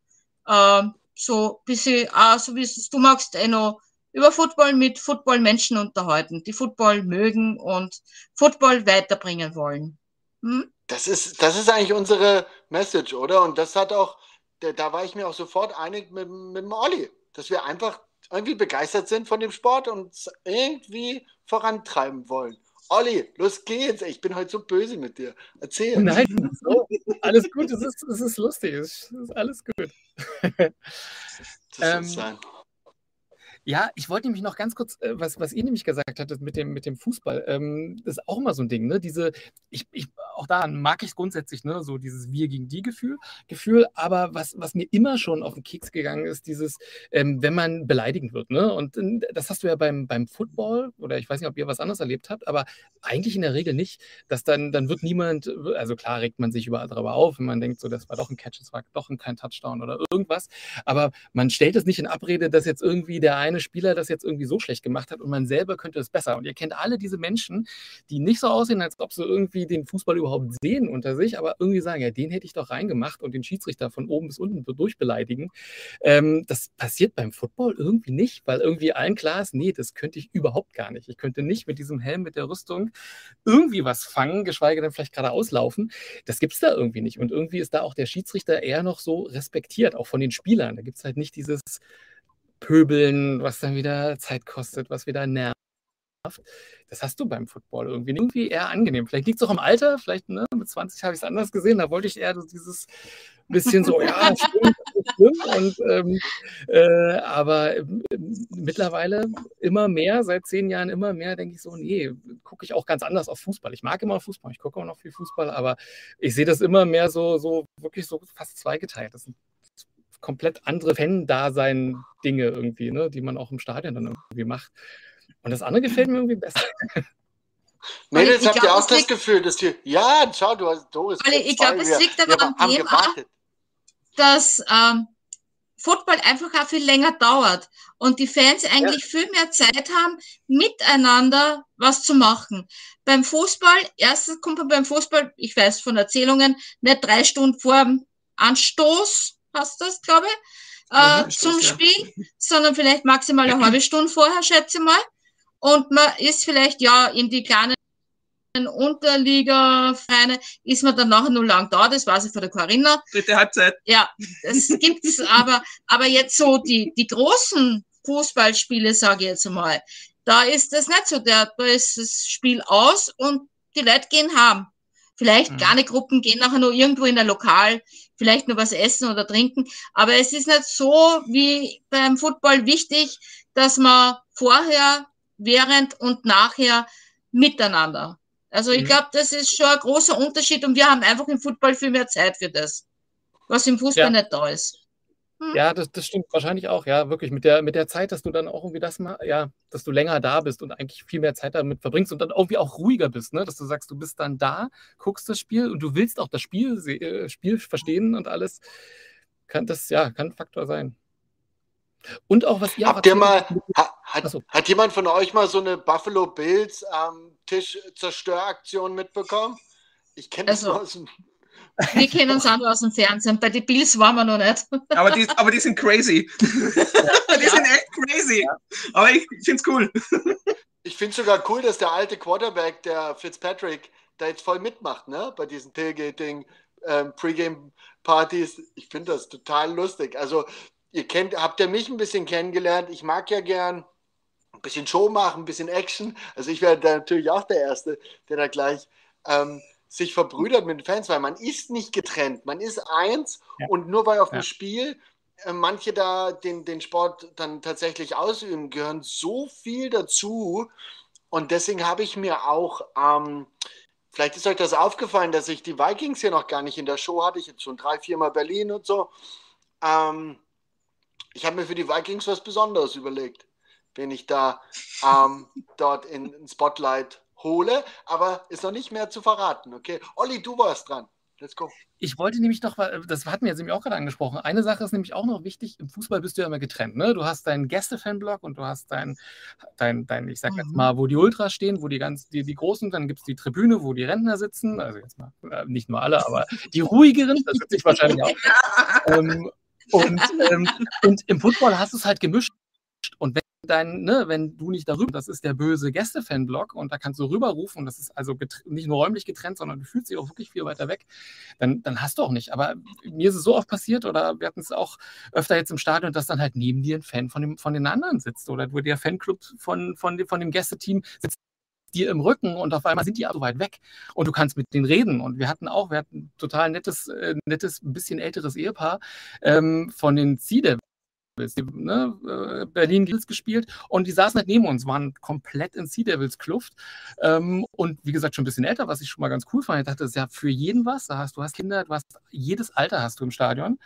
äh, so ein bisschen, auch so wie es du magst, eh noch über Football mit Football-Menschen unterhalten, die Football mögen und Football weiterbringen wollen. Hm? Das ist, das ist eigentlich unsere Message, oder? Und das hat auch, da, war ich mir auch sofort einig mit, mit dem Olli, dass wir einfach irgendwie begeistert sind von dem Sport und es irgendwie vorantreiben wollen. Olli, los geht's. Ich bin heute so böse mit dir. Erzähl. Nein, alles gut, es ist, es ist lustig, es ist alles gut. Das [laughs] Ähm, sein. Ja, ich wollte nämlich noch ganz kurz, äh, was, was ihr nämlich gesagt hattet mit dem, mit dem Fußball, ähm, das ist auch immer so ein Ding, ne? Diese, ich, ich, auch da mag ich es grundsätzlich, ne? So dieses Wir gegen die Gefühl, Gefühl, aber was, was mir immer schon auf den Keks gegangen ist, dieses, ähm, wenn man beleidigend wird, ne? Und äh, das hast du ja beim, beim Football, oder ich weiß nicht, ob ihr was anderes erlebt habt, aber eigentlich in der Regel nicht, dass dann, dann wird niemand, also klar regt man sich überall darüber auf, wenn man denkt, so, das war doch ein Catch, das war doch ein kein Touchdown oder irgendwas, aber man stellt es nicht in Abrede, dass jetzt irgendwie der eine Spieler das jetzt irgendwie so schlecht gemacht hat und man selber könnte es besser. Und ihr kennt alle diese Menschen, die nicht so aussehen, als ob sie irgendwie den Fußball überhaupt sehen unter sich, aber irgendwie sagen, ja, den hätte ich doch reingemacht und den Schiedsrichter von oben bis unten durchbeleidigen. Ähm, das passiert beim Football irgendwie nicht, weil irgendwie allen klar ist, nee, das könnte ich überhaupt gar nicht. Ich könnte nicht mit diesem Helm, mit der Rüstung irgendwie was fangen, geschweige denn vielleicht gerade auslaufen. Das gibt es da irgendwie nicht. Und irgendwie ist da auch der Schiedsrichter eher noch so respektiert, auch von den Spielern. Da gibt es halt nicht dieses Pöbeln, was dann wieder Zeit kostet, was wieder nervt. Das hast du beim Football irgendwie, irgendwie eher angenehm. Vielleicht liegt es auch im Alter, vielleicht ne, mit 20 habe ich es anders gesehen, da wollte ich eher dieses bisschen so, ja, [laughs] stimmt, ist schlimm. Und, ähm, äh, aber ähm, mittlerweile immer mehr, seit zehn Jahren immer mehr, denke ich so, nee, gucke ich auch ganz anders auf Fußball. Ich mag immer Fußball, ich gucke auch noch viel Fußball, aber ich sehe das immer mehr so, so wirklich so fast zweigeteilt. Das sind komplett andere Fan-Dasein-Dinge irgendwie, ne, die man auch im Stadion dann irgendwie macht. Und das andere gefällt mir irgendwie besser. [laughs] Mädels, ich habt ihr auch das Gefühl, dass ihr. Ja, schau, du hast Doris. Olli, ich glaub, es wir- liegt aber wir am Thema. gewartet. dass ähm, Football einfach auch viel länger dauert und die Fans eigentlich viel mehr Zeit haben, miteinander was zu machen. Beim Fußball, erstens kommt man beim Fußball, ich weiß von Erzählungen, nicht drei Stunden vor dem Anstoß, hast das, glaube ich, Mhm, äh, Anstoß, zum ja. Spiel, sondern vielleicht maximal eine halbe Stunde vorher, schätze ich mal. Und man ist vielleicht ja in die kleinen Unterliga-Vereine, ist man dann nachher nur lang da, das weiß ich von der Corinna. Dritte Halbzeit. Ja, das gibt's, [laughs] aber, aber jetzt so die, die großen Fußballspiele, sage ich jetzt mal, da ist das nicht so. Der, da ist das Spiel aus und die Leute gehen heim. Vielleicht Mhm. kleine Gruppen gehen nachher noch irgendwo in ein Lokal, vielleicht noch was essen oder trinken. Aber es ist nicht so wie beim Football wichtig, dass man vorher, während und nachher miteinander. Also ich Mhm. glaube, das ist schon ein großer Unterschied und wir haben einfach im Football viel mehr Zeit für das, was im Fußball Ja. nicht da ist. Ja, das, das stimmt wahrscheinlich auch, ja, wirklich. Mit der, mit der Zeit, dass du dann auch irgendwie das mal, ja, dass du länger da bist und eigentlich viel mehr Zeit damit verbringst und dann irgendwie auch ruhiger bist, ne? Dass du sagst, du bist dann da, guckst das Spiel und du willst auch das Spiel, äh, Spiel verstehen und alles. Kann das, ja, kann ein Faktor sein. Und auch, was ihr Habt ihr mal, hat, so. hat jemand von euch mal so eine Buffalo Bills ähm, Tischzerstöraktion mitbekommen? Ich kenne das Also- nur aus dem. Wir kennen uns auch nur aus dem Fernsehen. Bei den Bills waren wir noch nicht. Aber die, aber die sind crazy. die sind echt crazy. Aber ich find's cool. Ich finde sogar cool, dass der alte Quarterback, der Fitzpatrick, da jetzt voll mitmacht, ne? Bei diesen Tailgating, ähm, Pre-Game-Partys. Ich finde das total lustig. Also, ihr kennt, habt ihr mich ein bisschen kennengelernt? Ich mag ja gern ein bisschen Show machen, ein bisschen Action. Also, ich wäre da natürlich auch der Erste, der da gleich ähm, sich verbrüdert mit den Fans, weil man ist nicht getrennt. Man ist eins Ja. und nur weil auf Ja. dem Spiel äh, manche da den, den Sport dann tatsächlich ausüben, gehören so viel dazu. Und deswegen habe ich mir auch, ähm, vielleicht ist euch das aufgefallen, dass ich die Vikings hier noch gar nicht in der Show hatte. Ich jetzt schon drei, viermal Berlin und so. Ähm, ich habe mir für die Vikings was Besonderes überlegt, wenn ich da ähm, dort in, in Spotlight hole. Aber ist noch nicht mehr zu verraten, okay? Olli, du warst dran. Let's go. Ich wollte nämlich noch, weil- das hatten wir jetzt nämlich auch gerade angesprochen. Eine Sache ist nämlich auch noch wichtig: Im Fußball bist du ja immer getrennt. Ne? Du hast deinen Gäste-Fanblock und du hast dein, dein, dein ich sag jetzt Mhm. mal, wo die Ultras stehen, wo die ganz, die, die Großen, dann gibt es die Tribüne, wo die Rentner sitzen. Also jetzt mal, äh, nicht nur alle, aber die ruhigeren, das sitze ich wahrscheinlich auch. [laughs] ähm, und, ähm, und im Football hast du es halt gemischt. Und wenn dein, ne, wenn du nicht darüber, das ist der böse Gäste-Fanblock und da kannst du rüberrufen und das ist also nicht nur räumlich getrennt, sondern du fühlst dich auch wirklich viel weiter weg, dann, dann hast du auch nicht. Aber mir ist es so oft passiert oder wir hatten es auch öfter jetzt im Stadion, dass dann halt neben dir ein Fan von, dem, von den anderen sitzt oder wo der Fanclub von, von, dem, von dem Gästeteam sitzt dir im Rücken und auf einmal sind die so weit weg und du kannst mit denen reden. Und wir hatten auch, wir hatten ein total nettes, äh, nettes, ein bisschen älteres Ehepaar ähm, von den Devils, die, ne, äh, Berlin Gills gespielt und die saßen halt neben uns, waren komplett in Sea Devils Kluft ähm, und wie gesagt schon ein bisschen älter, was ich schon mal ganz cool fand. Ich dachte, das ist ja für jeden was. Da hast, du hast Kinder, du hast jedes Alter hast du im Stadion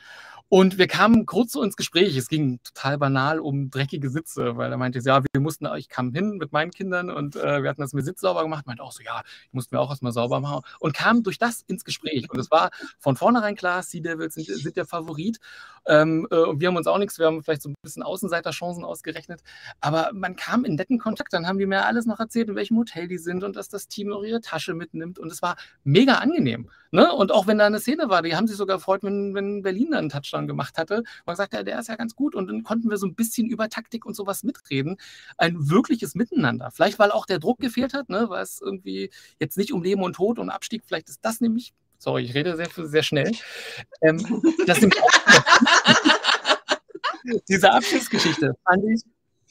und wir kamen kurz so ins Gespräch. Es ging total banal um dreckige Sitze, weil er meinte, ja, wir mussten, ich kam hin mit meinen Kindern und äh, wir hatten das mit Sitz sauber gemacht. Meinte auch so, ja, ich mussten wir auch erstmal sauber machen und kam durch das ins Gespräch. Und es war von vornherein klar, Sea Devils sind, sind der Favorit. Ähm, äh, wir haben uns auch nichts, wir haben vielleicht so ein bisschen Außenseiterchancen ausgerechnet. Aber man kam in netten Kontakt. Dann haben die mir alles noch erzählt, in welchem Hotel die sind und dass das Team noch ihre Tasche mitnimmt. Und es war mega angenehm. Ne? Und auch wenn da eine Szene war, die haben sich sogar gefreut, wenn, wenn Berlin dann einen Touchdown gemacht hatte. Man sagt, ja, der ist ja ganz gut. Und dann konnten wir so ein bisschen über Taktik und sowas mitreden. Ein wirkliches Miteinander. Vielleicht, weil auch der Druck gefehlt hat, ne? weil es irgendwie jetzt nicht um Leben und Tod und Abstieg, vielleicht ist das nämlich Sorry, ich rede sehr, sehr schnell. Ähm, das [laughs] diese Abschlussgeschichte fand ich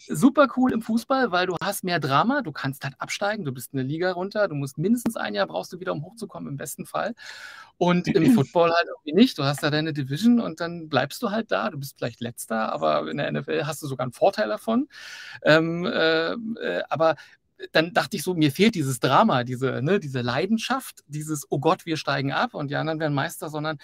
super cool im Fußball, weil du hast mehr Drama, du kannst halt absteigen, du bist eine Liga runter, du musst mindestens ein Jahr brauchst du wieder, um hochzukommen, im besten Fall. Und im [laughs] Football halt irgendwie nicht. Du hast da deine Division und dann bleibst du halt da. Du bist vielleicht letzter, aber in der NFL hast du sogar einen Vorteil davon. Ähm, äh, äh, aber dann dachte ich so, mir fehlt dieses Drama, diese, ne, diese Leidenschaft, dieses, oh Gott, wir steigen ab und die anderen werden Meister, sondern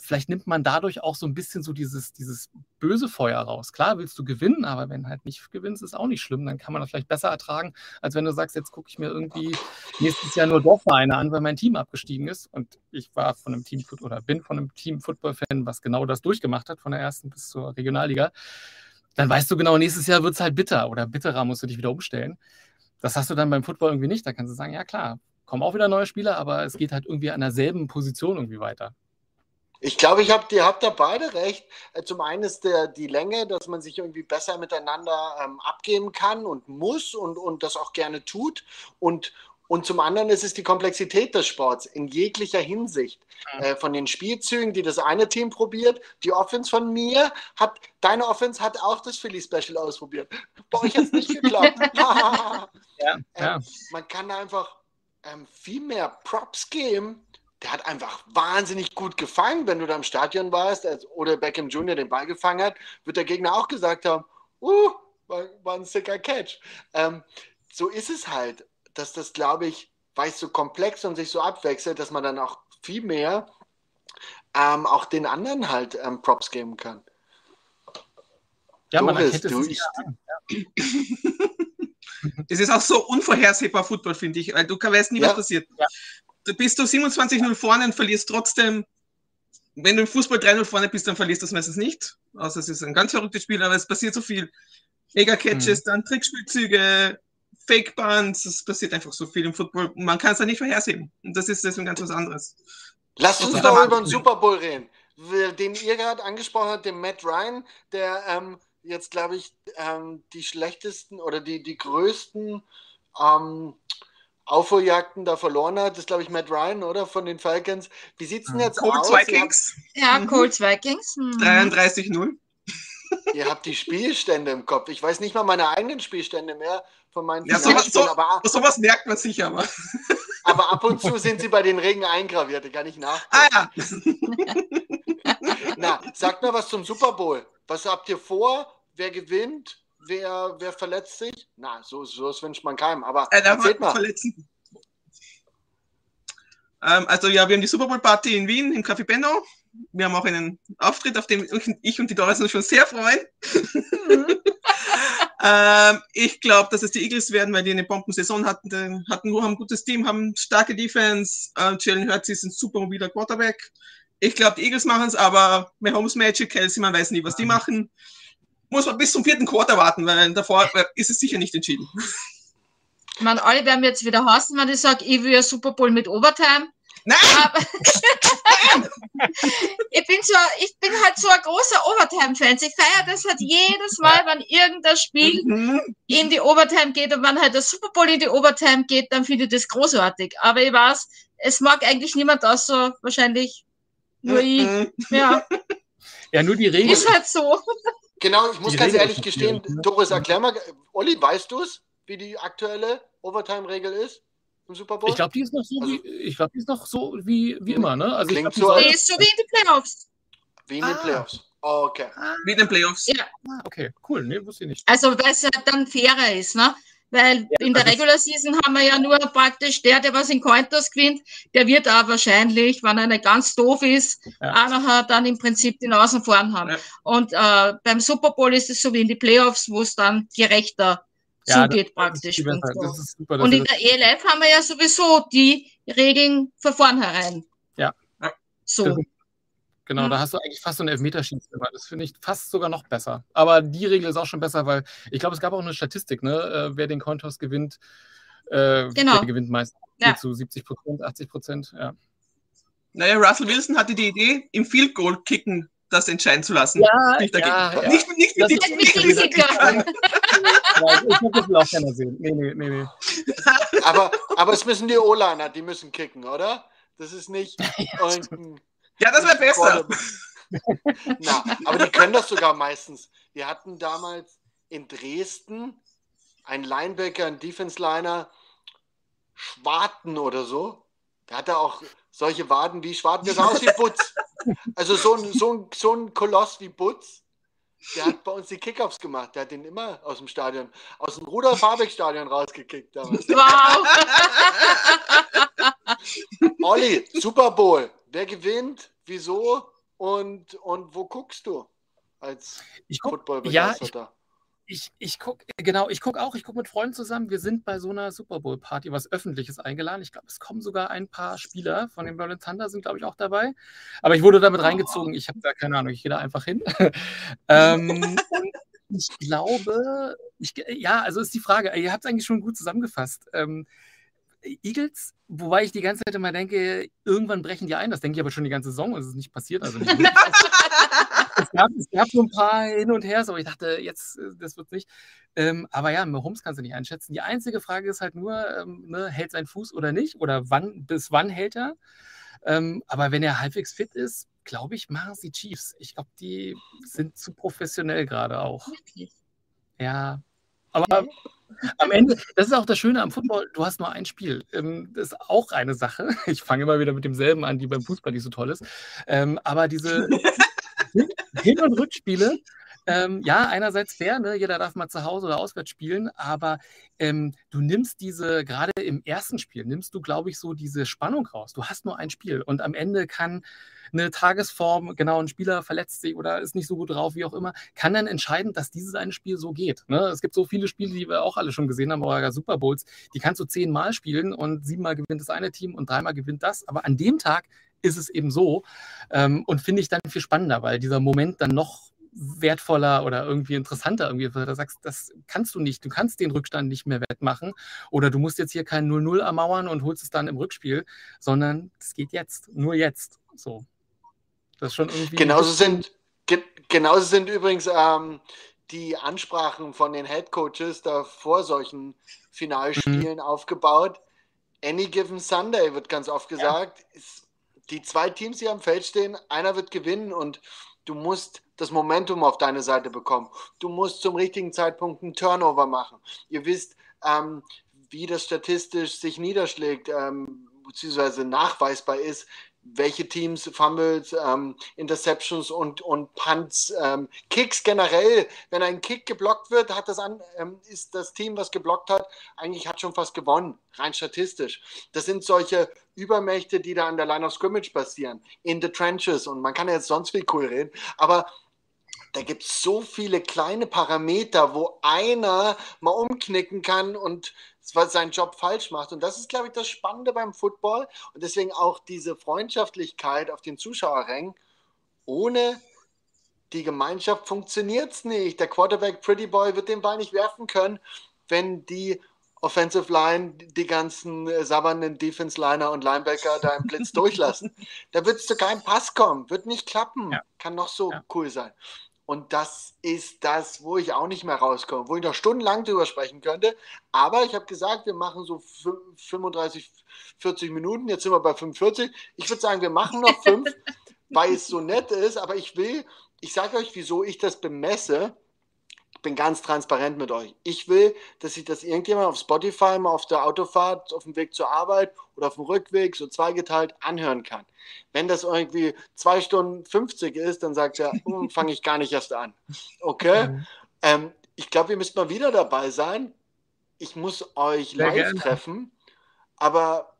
vielleicht nimmt man dadurch auch so ein bisschen so dieses, dieses böse Feuer raus. Klar willst du gewinnen, aber wenn halt nicht gewinnst, ist auch nicht schlimm. Dann kann man das vielleicht besser ertragen, als wenn du sagst, jetzt gucke ich mir irgendwie nächstes Jahr nur Dorfvereine an, weil mein Team abgestiegen ist. Und ich war von einem Team oder bin von einem Team Football-Fan, was genau das durchgemacht hat, von der ersten bis zur Regionalliga. Dann weißt du genau, nächstes Jahr wird es halt bitter oder bitterer musst du dich wieder umstellen. Das hast du dann beim Football irgendwie nicht. Da kannst du sagen, ja klar, kommen auch wieder neue Spieler, aber es geht halt irgendwie an derselben Position irgendwie weiter. Ich glaube, ich hab, ihr habt da beide recht. Äh, zum einen ist der, die Länge, dass man sich irgendwie besser miteinander ähm, abgeben kann und muss und, und das auch gerne tut. Und, und zum anderen ist es die Komplexität des Sports in jeglicher Hinsicht. Äh, von den Spielzügen, die das eine Team probiert, die Offense von mir hat, deine Offense hat auch das Philly Special ausprobiert. Bei euch hat es nicht geklappt. [laughs] [laughs] ja, ähm, ja. Man kann einfach ähm, viel mehr Props geben der hat einfach wahnsinnig gut gefangen, wenn du da im Stadion warst oder Beckham Jr. den Ball gefangen hat, wird der Gegner auch gesagt haben, uh, war, war ein sicker Catch. Ähm, so ist es halt, dass das, glaube ich, weil es so komplex und sich so abwechselt, dass man dann auch viel mehr ähm, auch den anderen halt ähm, Props geben kann. Ja, man erkennt es ich, ja. Es [laughs] ist auch so unvorhersehbar Football, finde ich, weil du weißt nie, was passiert. Ja bist du 27-0 vorne und verlierst trotzdem. Wenn du im Fußball 3-0 vorne bist, dann verlierst du das meistens nicht. Außer es ist ein ganz verrücktes Spiel, aber es passiert so viel. Mega-Catches, mhm. dann Trickspielzüge, Fake-Buns, es passiert einfach so viel im Football. Man kann es da nicht vorhersehen. Und das ist deswegen ganz was anderes. Lass uns doch über den Super Bowl reden. Den ihr gerade angesprochen habt, den Matt Ryan, der ähm, jetzt, glaube ich, ähm, die schlechtesten oder die, die größten ähm, Aufholjagden da verloren hat. Das ist, glaube ich, Matt Ryan, oder? Von den Falcons. Wie sieht es denn jetzt Colts aus? Vikings. Ja, mhm. Colts Vikings. Mhm. 33-0. Ihr habt die Spielstände im Kopf. Ich weiß nicht mal meine eigenen Spielstände mehr von meinen ja, sowas, so, aber sowas merkt man sicher aber. Aber ab und zu sind sie bei den Regen eingraviert, die kann ich nach. Ah ja. [laughs] Na, sagt mal was zum Super Bowl. Was habt ihr vor? Wer gewinnt? Wer, wer verletzt sich? Na, so, so das wünscht man keinem. Aber äh, erzählt mal. Verletzen. Ähm, also ja, wir haben die Super Bowl Party in Wien im Café Benno. Wir haben auch einen Auftritt, auf dem ich und die Doris uns schon sehr freuen. Mhm. [laughs] ähm, ich glaube, dass es die Eagles werden, weil die eine Bombensaison hatten, hatten nur haben ein gutes Team, haben starke Defense. Äh, Jalen Hurts ist ein super mobiler Quarterback. Ich glaube, die Eagles machen es, aber Mahomes Magic, Kelsey, man weiß nie, was die machen muss man bis zum vierten Quarter warten, weil davor ist es sicher nicht entschieden. Ich meine, alle werden jetzt wieder hassen, wenn ich sage, ich will ja Super Bowl mit Overtime. Nein! [laughs] Ich, bin so, ich bin halt so ein großer Overtime-Fan. Ich feiere das halt jedes Mal, wenn irgendein Spiel Mhm. in die Overtime geht und wenn halt der Super Bowl in die Overtime geht, dann finde ich das großartig. Aber ich weiß, es mag eigentlich niemand außer wahrscheinlich nur ich. Mhm. Ja, Ja, nur die Regel. ist halt so. Genau, ich muss Die ganz Regel ehrlich gestehen, ne? Doris, erklär mal, Olli, weißt du es, wie die aktuelle Overtime-Regel ist im Super Bowl? Ich glaube, die ist noch so Also- wie, ich glaube, die ist noch so wie, wie immer, ne? Also ich Klingt glaub, die so, Die ist so wie in die Playoffs. wie in den Ah. Playoffs. Okay. Wie in den Playoffs. Ja. Ah, okay, cool, nee, wusste ich nicht. Also, weil es ja dann fairer ist, ne? Weil in der also- Regular Season haben wir ja nur praktisch der, der was in Cointos gewinnt, der wird auch wahrscheinlich, wenn er nicht ganz doof ist, Ja. auch nachher dann im Prinzip die Nasen vorn haben. Ja. Und äh, beim Super Bowl ist es so wie in die Playoffs, wo es dann gerechter Ja, zugeht praktisch. Und, so. super. und in der ELF haben wir ja sowieso die Regeln von vornherein. Ja. Ja. So. Genau, Mhm. da hast du eigentlich fast so ein Elfmeterschießen. Das finde ich fast sogar noch besser. Aber die Regel ist auch schon besser, weil ich glaube, es gab auch eine Statistik, ne? äh, wer den Cointoss gewinnt, äh, Genau. der gewinnt meist Ja. zu 70 Prozent, 80 Prozent. Ja. Naja, Russell Wilson hatte die Idee, im Field Goal kicken das entscheiden zu lassen. Ja, nicht dagegen. ja, ja. Nicht, nicht mit dem Kicker. [laughs] ja ich glaube, das will auch keiner sehen. Nee, nee, nee, nee. Aber, aber es müssen die O-Liner, die müssen kicken, oder? Das ist nicht [laughs] irgendein Ja, das wäre besser. [laughs] Na, aber die können das sogar meistens. Wir hatten damals in Dresden einen Linebacker, einen Defense-Liner, Schwarten oder so. Der hatte auch solche Waden wie Schwarten, der sah aus wie Butz. Also so ein, so, ein, so ein Koloss wie Butz. Der hat bei uns die Kickoffs gemacht. Der hat den immer aus dem Stadion, aus dem Rudolf-Habeck-Stadion rausgekickt damals. Wow. [laughs] Olli, Super Bowl. Wer gewinnt? Wieso? Und, und wo guckst du als Ich guck, ja, ich, ich, ich gucke, genau, ich gucke auch, ich gucke mit Freunden zusammen. Wir sind bei so einer Super Bowl-Party, was Öffentliches eingeladen. Ich glaube, es kommen sogar ein paar Spieler von den Berlin Thunder, sind, glaube ich, auch dabei. Aber ich wurde damit reingezogen. Ich habe da keine Ahnung, ich gehe da einfach hin. [laughs] ähm, ich glaube, ich, ja, also ist die Frage, ihr habt es eigentlich schon gut zusammengefasst. Ähm, Eagles, wobei ich die ganze Zeit immer denke, irgendwann brechen die ein. Das denke ich aber schon die ganze Saison und es ist nicht passiert. Also nicht wirklich. [laughs] es, gab, es gab so ein paar Hin und Hers, aber ich dachte, jetzt, äh, das wird nicht. Ähm, aber ja, Mahomes kannst du nicht einschätzen. Die einzige Frage ist halt nur, ähm, ne, hält sein Fuß oder nicht? Oder wann, bis wann hält er? Ähm, aber wenn er halbwegs fit ist, glaube ich, machen es die Chiefs. Ich glaube, die sind zu professionell gerade auch. Ja. Aber am Ende, das ist auch das Schöne am Football, du hast nur ein Spiel. Ähm, das ist auch eine Sache. [laughs] Ich fange immer wieder mit demselben an, die beim Fußball nicht so toll ist. Ähm, aber diese [laughs] Hin- Hin- und Rückspiele, ähm, ja, einerseits fair, ne? jeder darf mal zu Hause oder auswärts spielen, aber ähm, du nimmst diese, gerade im ersten Spiel, nimmst du, glaube ich, so diese Spannung raus. Du hast nur ein Spiel und am Ende kann eine Tagesform, genau, ein Spieler verletzt sich oder ist nicht so gut drauf, wie auch immer, kann dann entscheiden, dass dieses eine Spiel so geht. Ne? Es gibt so viele Spiele, die wir auch alle schon gesehen haben, oder Super Bowls, die kannst du zehnmal spielen und siebenmal gewinnt das eine Team und dreimal gewinnt das. Aber an dem Tag ist es eben so ähm, und finde ich dann viel spannender, weil dieser Moment dann noch wertvoller oder irgendwie interessanter irgendwie, weil du sagst, das kannst du nicht, du kannst den Rückstand nicht mehr wettmachen oder du musst jetzt hier kein 0-0 ermauern und holst es dann im Rückspiel, sondern es geht jetzt, nur jetzt, so. Das ist schon irgendwie... Genauso sind, ge genauso sind übrigens ähm, die Ansprachen von den Head Coaches da vor solchen Finalspielen Mhm. aufgebaut. Any given Sunday wird ganz oft gesagt. Ist, die zwei Teams, die am Feld stehen, einer wird gewinnen und du musst das Momentum auf deine Seite bekommen. Du musst zum richtigen Zeitpunkt einen Turnover machen. Ihr wisst, ähm, wie das statistisch sich niederschlägt, ähm, beziehungsweise nachweisbar ist, welche Teams Fumbles, ähm, Interceptions und, und Punts, ähm, Kicks generell, wenn ein Kick geblockt wird, hat das an, ähm, ist das Team, was geblockt hat, eigentlich hat schon fast gewonnen, rein statistisch. Das sind solche Übermächte, die da an der Line of Scrimmage passieren, in the trenches und man kann ja jetzt sonst viel cool reden, aber da gibt es so viele kleine Parameter, wo einer mal umknicken kann und seinen Job falsch macht. Und das ist, glaube ich, das Spannende beim Football und deswegen auch diese Freundschaftlichkeit auf den Zuschauerrängen. Ohne die Gemeinschaft funktioniert es nicht. Der Quarterback Pretty Boy wird den Ball nicht werfen können, wenn die Offensive Line die ganzen äh, sabbernden Defense Liner und Linebacker da im Blitz [laughs] durchlassen. Da wird es zu keinem Pass kommen, wird nicht klappen, Ja. kann noch so Ja. cool sein. Und das ist das, wo ich auch nicht mehr rauskomme, wo ich noch stundenlang drüber sprechen könnte. Aber ich habe gesagt, wir machen so fü- 35, 40 Minuten. Jetzt sind wir bei 45. Ich würde sagen, wir machen noch fünf, [laughs] weil es so nett ist. Aber ich will, ich sage euch, wieso ich das bemesse. Ich bin ganz transparent mit euch. Ich will, dass sich das irgendjemand auf Spotify mal auf der Autofahrt, auf dem Weg zur Arbeit oder auf dem Rückweg so zweigeteilt anhören kann. Wenn das irgendwie zwei Stunden 50 ist, dann sagt er, [laughs] hm, fange ich gar nicht erst an. Okay? Ähm, ich glaube, ihr müsst mal wieder dabei sein. Ich muss euch Sehr live gerne. treffen, aber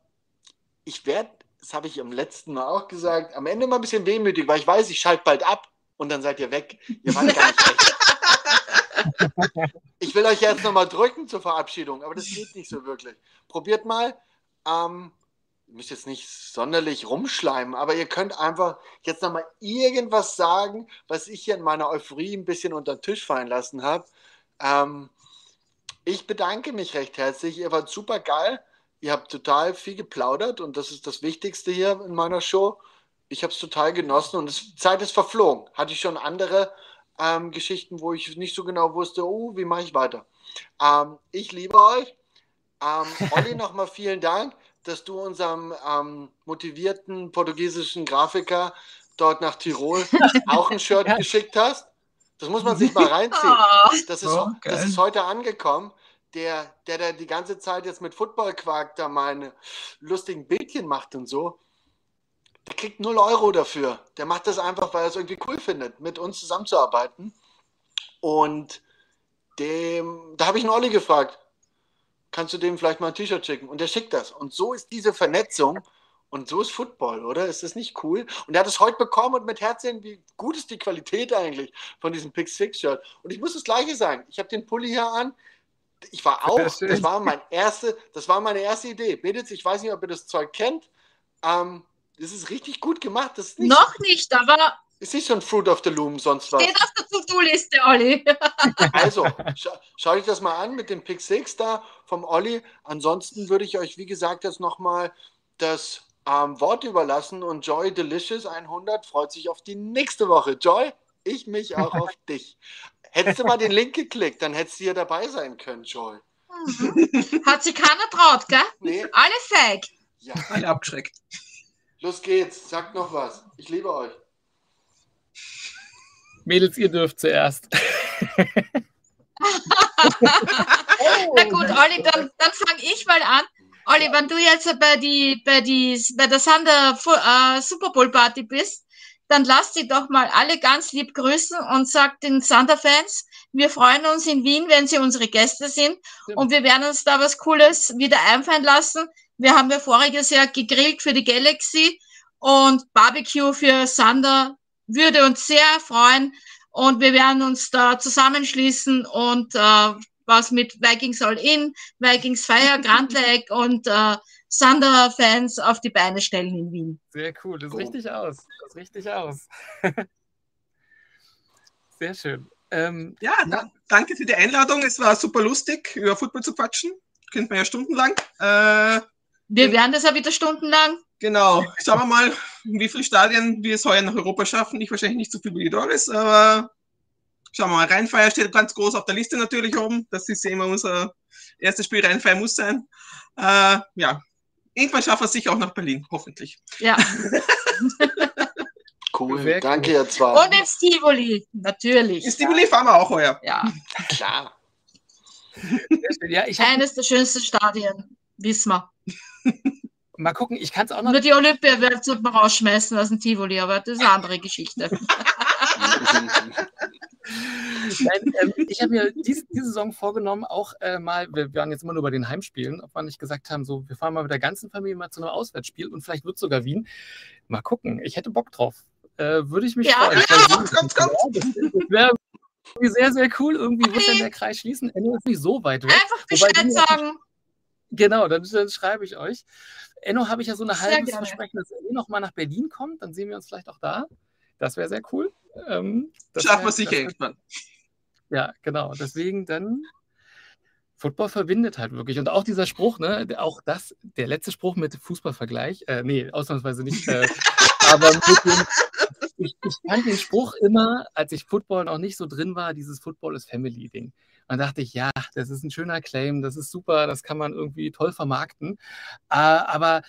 ich werde, das habe ich am letzten Mal auch gesagt, am Ende mal ein bisschen wehmütig, weil ich weiß, ich schalte bald ab und dann seid ihr weg. Ihr wart gar nicht echt. [laughs] Ich will euch jetzt nochmal drücken zur Verabschiedung, aber das geht nicht so wirklich. Probiert mal. Ähm, ihr müsst jetzt nicht sonderlich rumschleimen, aber ihr könnt einfach jetzt nochmal irgendwas sagen, was ich hier in meiner Euphorie ein bisschen unter den Tisch fallen lassen habe. Ähm, ich bedanke mich recht herzlich. Ihr wart super geil. Ihr habt total viel geplaudert und das ist das Wichtigste hier in meiner Show. Ich habe es total genossen und die Zeit ist verflogen. Hatte ich schon andere ähm, Geschichten, wo ich nicht so genau wusste, oh, wie mache ich weiter. Ähm, ich liebe euch. Ähm, [laughs] Olli, nochmal vielen Dank, dass du unserem ähm, motivierten portugiesischen Grafiker dort nach Tirol [laughs] auch ein Shirt Ja. geschickt hast. Das muss man sich mal [laughs] reinziehen. Ah, Das ist, Oh, das ist heute angekommen. Der, der da die ganze Zeit jetzt mit Footballquark da meine lustigen Bildchen macht und so, der kriegt 0 Euro dafür. Der macht das einfach, weil er es irgendwie cool findet, mit uns zusammenzuarbeiten. Und dem, da habe ich einen Olli gefragt, kannst du dem vielleicht mal ein T-Shirt schicken? Und der schickt das. Und so ist diese Vernetzung und so ist Football, oder? Ist das nicht cool? Und er hat es heute bekommen und mit Herzchen, wie gut ist die Qualität eigentlich von diesem Pick Six Shirt? Und ich muss das Gleiche sagen. Ich habe den Pulli hier an. Ich war auch, das war mein erste, das war meine erste Idee. Mädels, ich weiß nicht, ob ihr das Zeug kennt. Ähm, das ist richtig gut gemacht. Das ist nicht, noch nicht, aber ist nicht so ein Fruit of the Loom, sonst was. steht auf der To-Do-Liste, Olli. [laughs] [laughs] Also, scha schaut euch das mal an mit dem Pick 6 da vom Olli. Ansonsten würde ich euch, wie gesagt, jetzt nochmal das ähm, Wort überlassen und Joy Delicious 100 freut sich auf die nächste Woche. Joy, ich mich auch auf [laughs] dich. Hättest du mal den Link geklickt, dann hättest du hier dabei sein können, Joy. Hat sich keiner traut, gell? Nee, Alle fake. ja. Alle abgeschreckt. Los geht's, sagt noch was. Ich liebe euch. [laughs] Mädels, ihr dürft zuerst. [laughs] Na gut, Olli, dann, dann fange ich mal an. Olli, wenn du jetzt bei, die, bei, die, bei der Sander äh, Super Bowl Party bist, dann lass die doch mal alle ganz lieb grüßen und sag den Sander-Fans, wir freuen uns in Wien, wenn sie unsere Gäste sind und wir werden uns da was Cooles wieder einfallen lassen. Wir haben ja voriges Jahr gegrillt für die Galaxy und Barbecue für Sander würde uns sehr freuen und wir werden uns da zusammenschließen und äh, was mit Vikings All In, Vikings Fire, [laughs] Grand Lake und äh, Sander-Fans auf die Beine stellen in Wien. Sehr cool, das ist richtig aus. Das ist richtig aus. [laughs] Sehr schön. Ähm, Ja, da, danke für die Einladung. Es war super lustig, über Football zu quatschen. Könnte man ja stundenlang. Äh, Wir werden das ja wieder stundenlang. genau. Schauen wir mal, wie viele Stadien wir es heuer nach Europa schaffen. Ich wahrscheinlich nicht so viel wie die Doris, aber schauen wir mal. Rheinfeier steht ganz groß auf der Liste natürlich oben. Das ist ja immer unser erstes Spiel. Rheinfeier muss sein. Äh, ja. Irgendwann schaffen wir es sicher auch nach Berlin, hoffentlich. Ja. [laughs] Cool, Sehr danke ihr zwei. Und ins Tivoli, natürlich. Ist die Willi fahren wir auch heuer. Ja, Klar. Ja, [laughs] eines der schönsten Stadien, wissen wir. [laughs] mal gucken, ich kann es auch noch Nur die Olympiawelt sollte man rausschmeißen aus dem Tivoli, aber das ist eine andere Geschichte. [laughs] Nein, ähm, ich habe mir dies, diese Saison vorgenommen, auch äh, mal, wir waren jetzt immer nur bei den Heimspielen, ob wir nicht gesagt haben, so, wir fahren mal mit der ganzen Familie mal zu einem Auswärtsspiel und vielleicht wird sogar Wien. Mal gucken, ich hätte Bock drauf. Äh, Würde ich mich Ja, freuen. ja, kommt, kommt, kommt. Ja, das das wäre irgendwie sehr, sehr cool. Irgendwie muss dann der Kreis schließen. Enno ist nicht so weit weg. Einfach Bescheid sagen. Genau, dann, dann schreibe ich euch. Enno habe ich ja so ein Sehr halbes gerne. Versprechen, dass er eh noch mal nach Berlin kommt. Dann sehen wir uns vielleicht auch da. Das wäre sehr cool. Ähm, das Schaffen wir sicher irgendwann. [laughs] Ja, genau. Deswegen dann Football verbindet halt wirklich. Und auch dieser Spruch, ne, auch das, der letzte Spruch mit Fußballvergleich, äh, nee, ausnahmsweise nicht, äh, [laughs] aber mit dem, ich, ich fand den Spruch immer, als ich Football noch nicht so drin war, dieses Football ist Family-Ding. Und dachte ich, ja, das ist ein schöner Claim, das ist super, das kann man irgendwie toll vermarkten. Äh, aber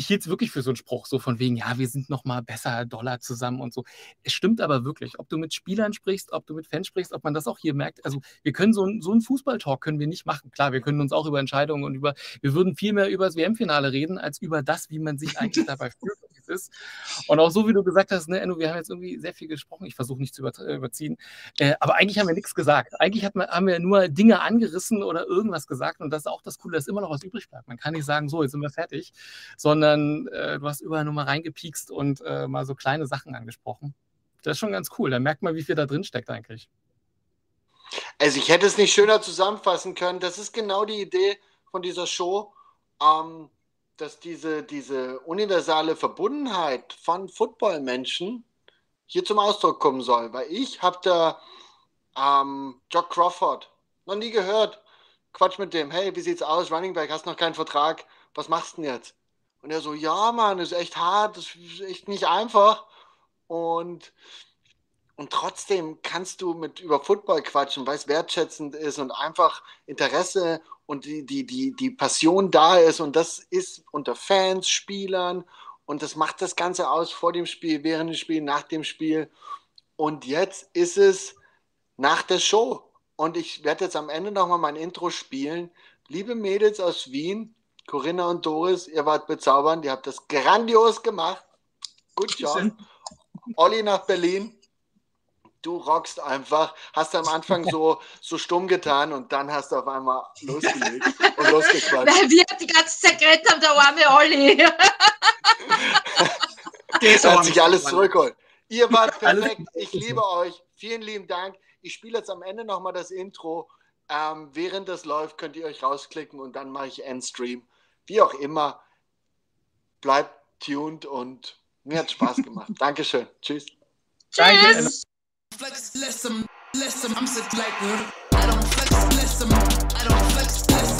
ich hielt es wirklich für so einen Spruch, so von wegen, ja, wir sind noch mal besser, Dollar zusammen und so. Es stimmt aber wirklich, ob du mit Spielern sprichst, ob du mit Fans sprichst, ob man das auch hier merkt. Also wir können so, so einen Fußballtalk können wir nicht machen. Klar, wir können uns auch über Entscheidungen und über, wir würden viel mehr über das WM-Finale reden, als über das, wie man sich eigentlich dabei [laughs] fühlt ist. Und auch so, wie du gesagt hast, ne, Enno, wir haben jetzt irgendwie sehr viel gesprochen. Ich versuche nicht zu überziehen. Äh, aber eigentlich haben wir nichts gesagt. Eigentlich man, haben wir nur Dinge angerissen oder irgendwas gesagt. Und das ist auch das Coole, dass immer noch was übrig bleibt. Man kann nicht sagen, so, jetzt sind wir fertig, sondern äh, du hast überall nur mal reingepiekst und äh, mal so kleine Sachen angesprochen. Das ist schon ganz cool. Da merkt man, wie viel da drin steckt eigentlich. Also ich hätte es nicht schöner zusammenfassen können. Das ist genau die Idee von dieser Show. Ähm, dass diese, diese universale Verbundenheit von Footballmenschen hier zum Ausdruck kommen soll. Weil ich habe da ähm, Jock Crawford noch nie gehört. Quatsch mit dem, hey, wie sieht's aus? Running Back, hast noch keinen Vertrag, was machst du denn jetzt? Und er so, ja, Mann, ist echt hart, ist echt nicht einfach. Und, und trotzdem kannst du mit über Football quatschen, weil es wertschätzend ist und einfach Interesse und die, die, die, die Passion da ist und das ist unter Fans, Spielern und das macht das Ganze aus vor dem Spiel, während dem Spiel, nach dem Spiel. Und jetzt ist es nach der Show. Und ich werde jetzt am Ende nochmal mein Intro spielen. Liebe Mädels aus Wien, Corinna und Doris, ihr wart bezaubernd, ihr habt das grandios gemacht. Gut Job. Olli nach Berlin du rockst einfach, hast am Anfang so, so stumm getan und dann hast du auf einmal losgelegt und losgequatscht. Weil wir die ganze Zeit geredet haben, der arme Olli. [laughs] das hat sich alles zurückgeholt. Ihr wart perfekt, ich liebe euch, vielen lieben Dank. Ich spiele jetzt am Ende nochmal das Intro. Ähm, während das läuft, könnt ihr euch rausklicken und dann mache ich Endstream. Wie auch immer, bleibt tuned und mir hat Spaß gemacht. [laughs] Dankeschön. Tschüss. Tschüss. flex, less them, less them. I'm sick like her. I don't flex, less them. I don't flex, less them.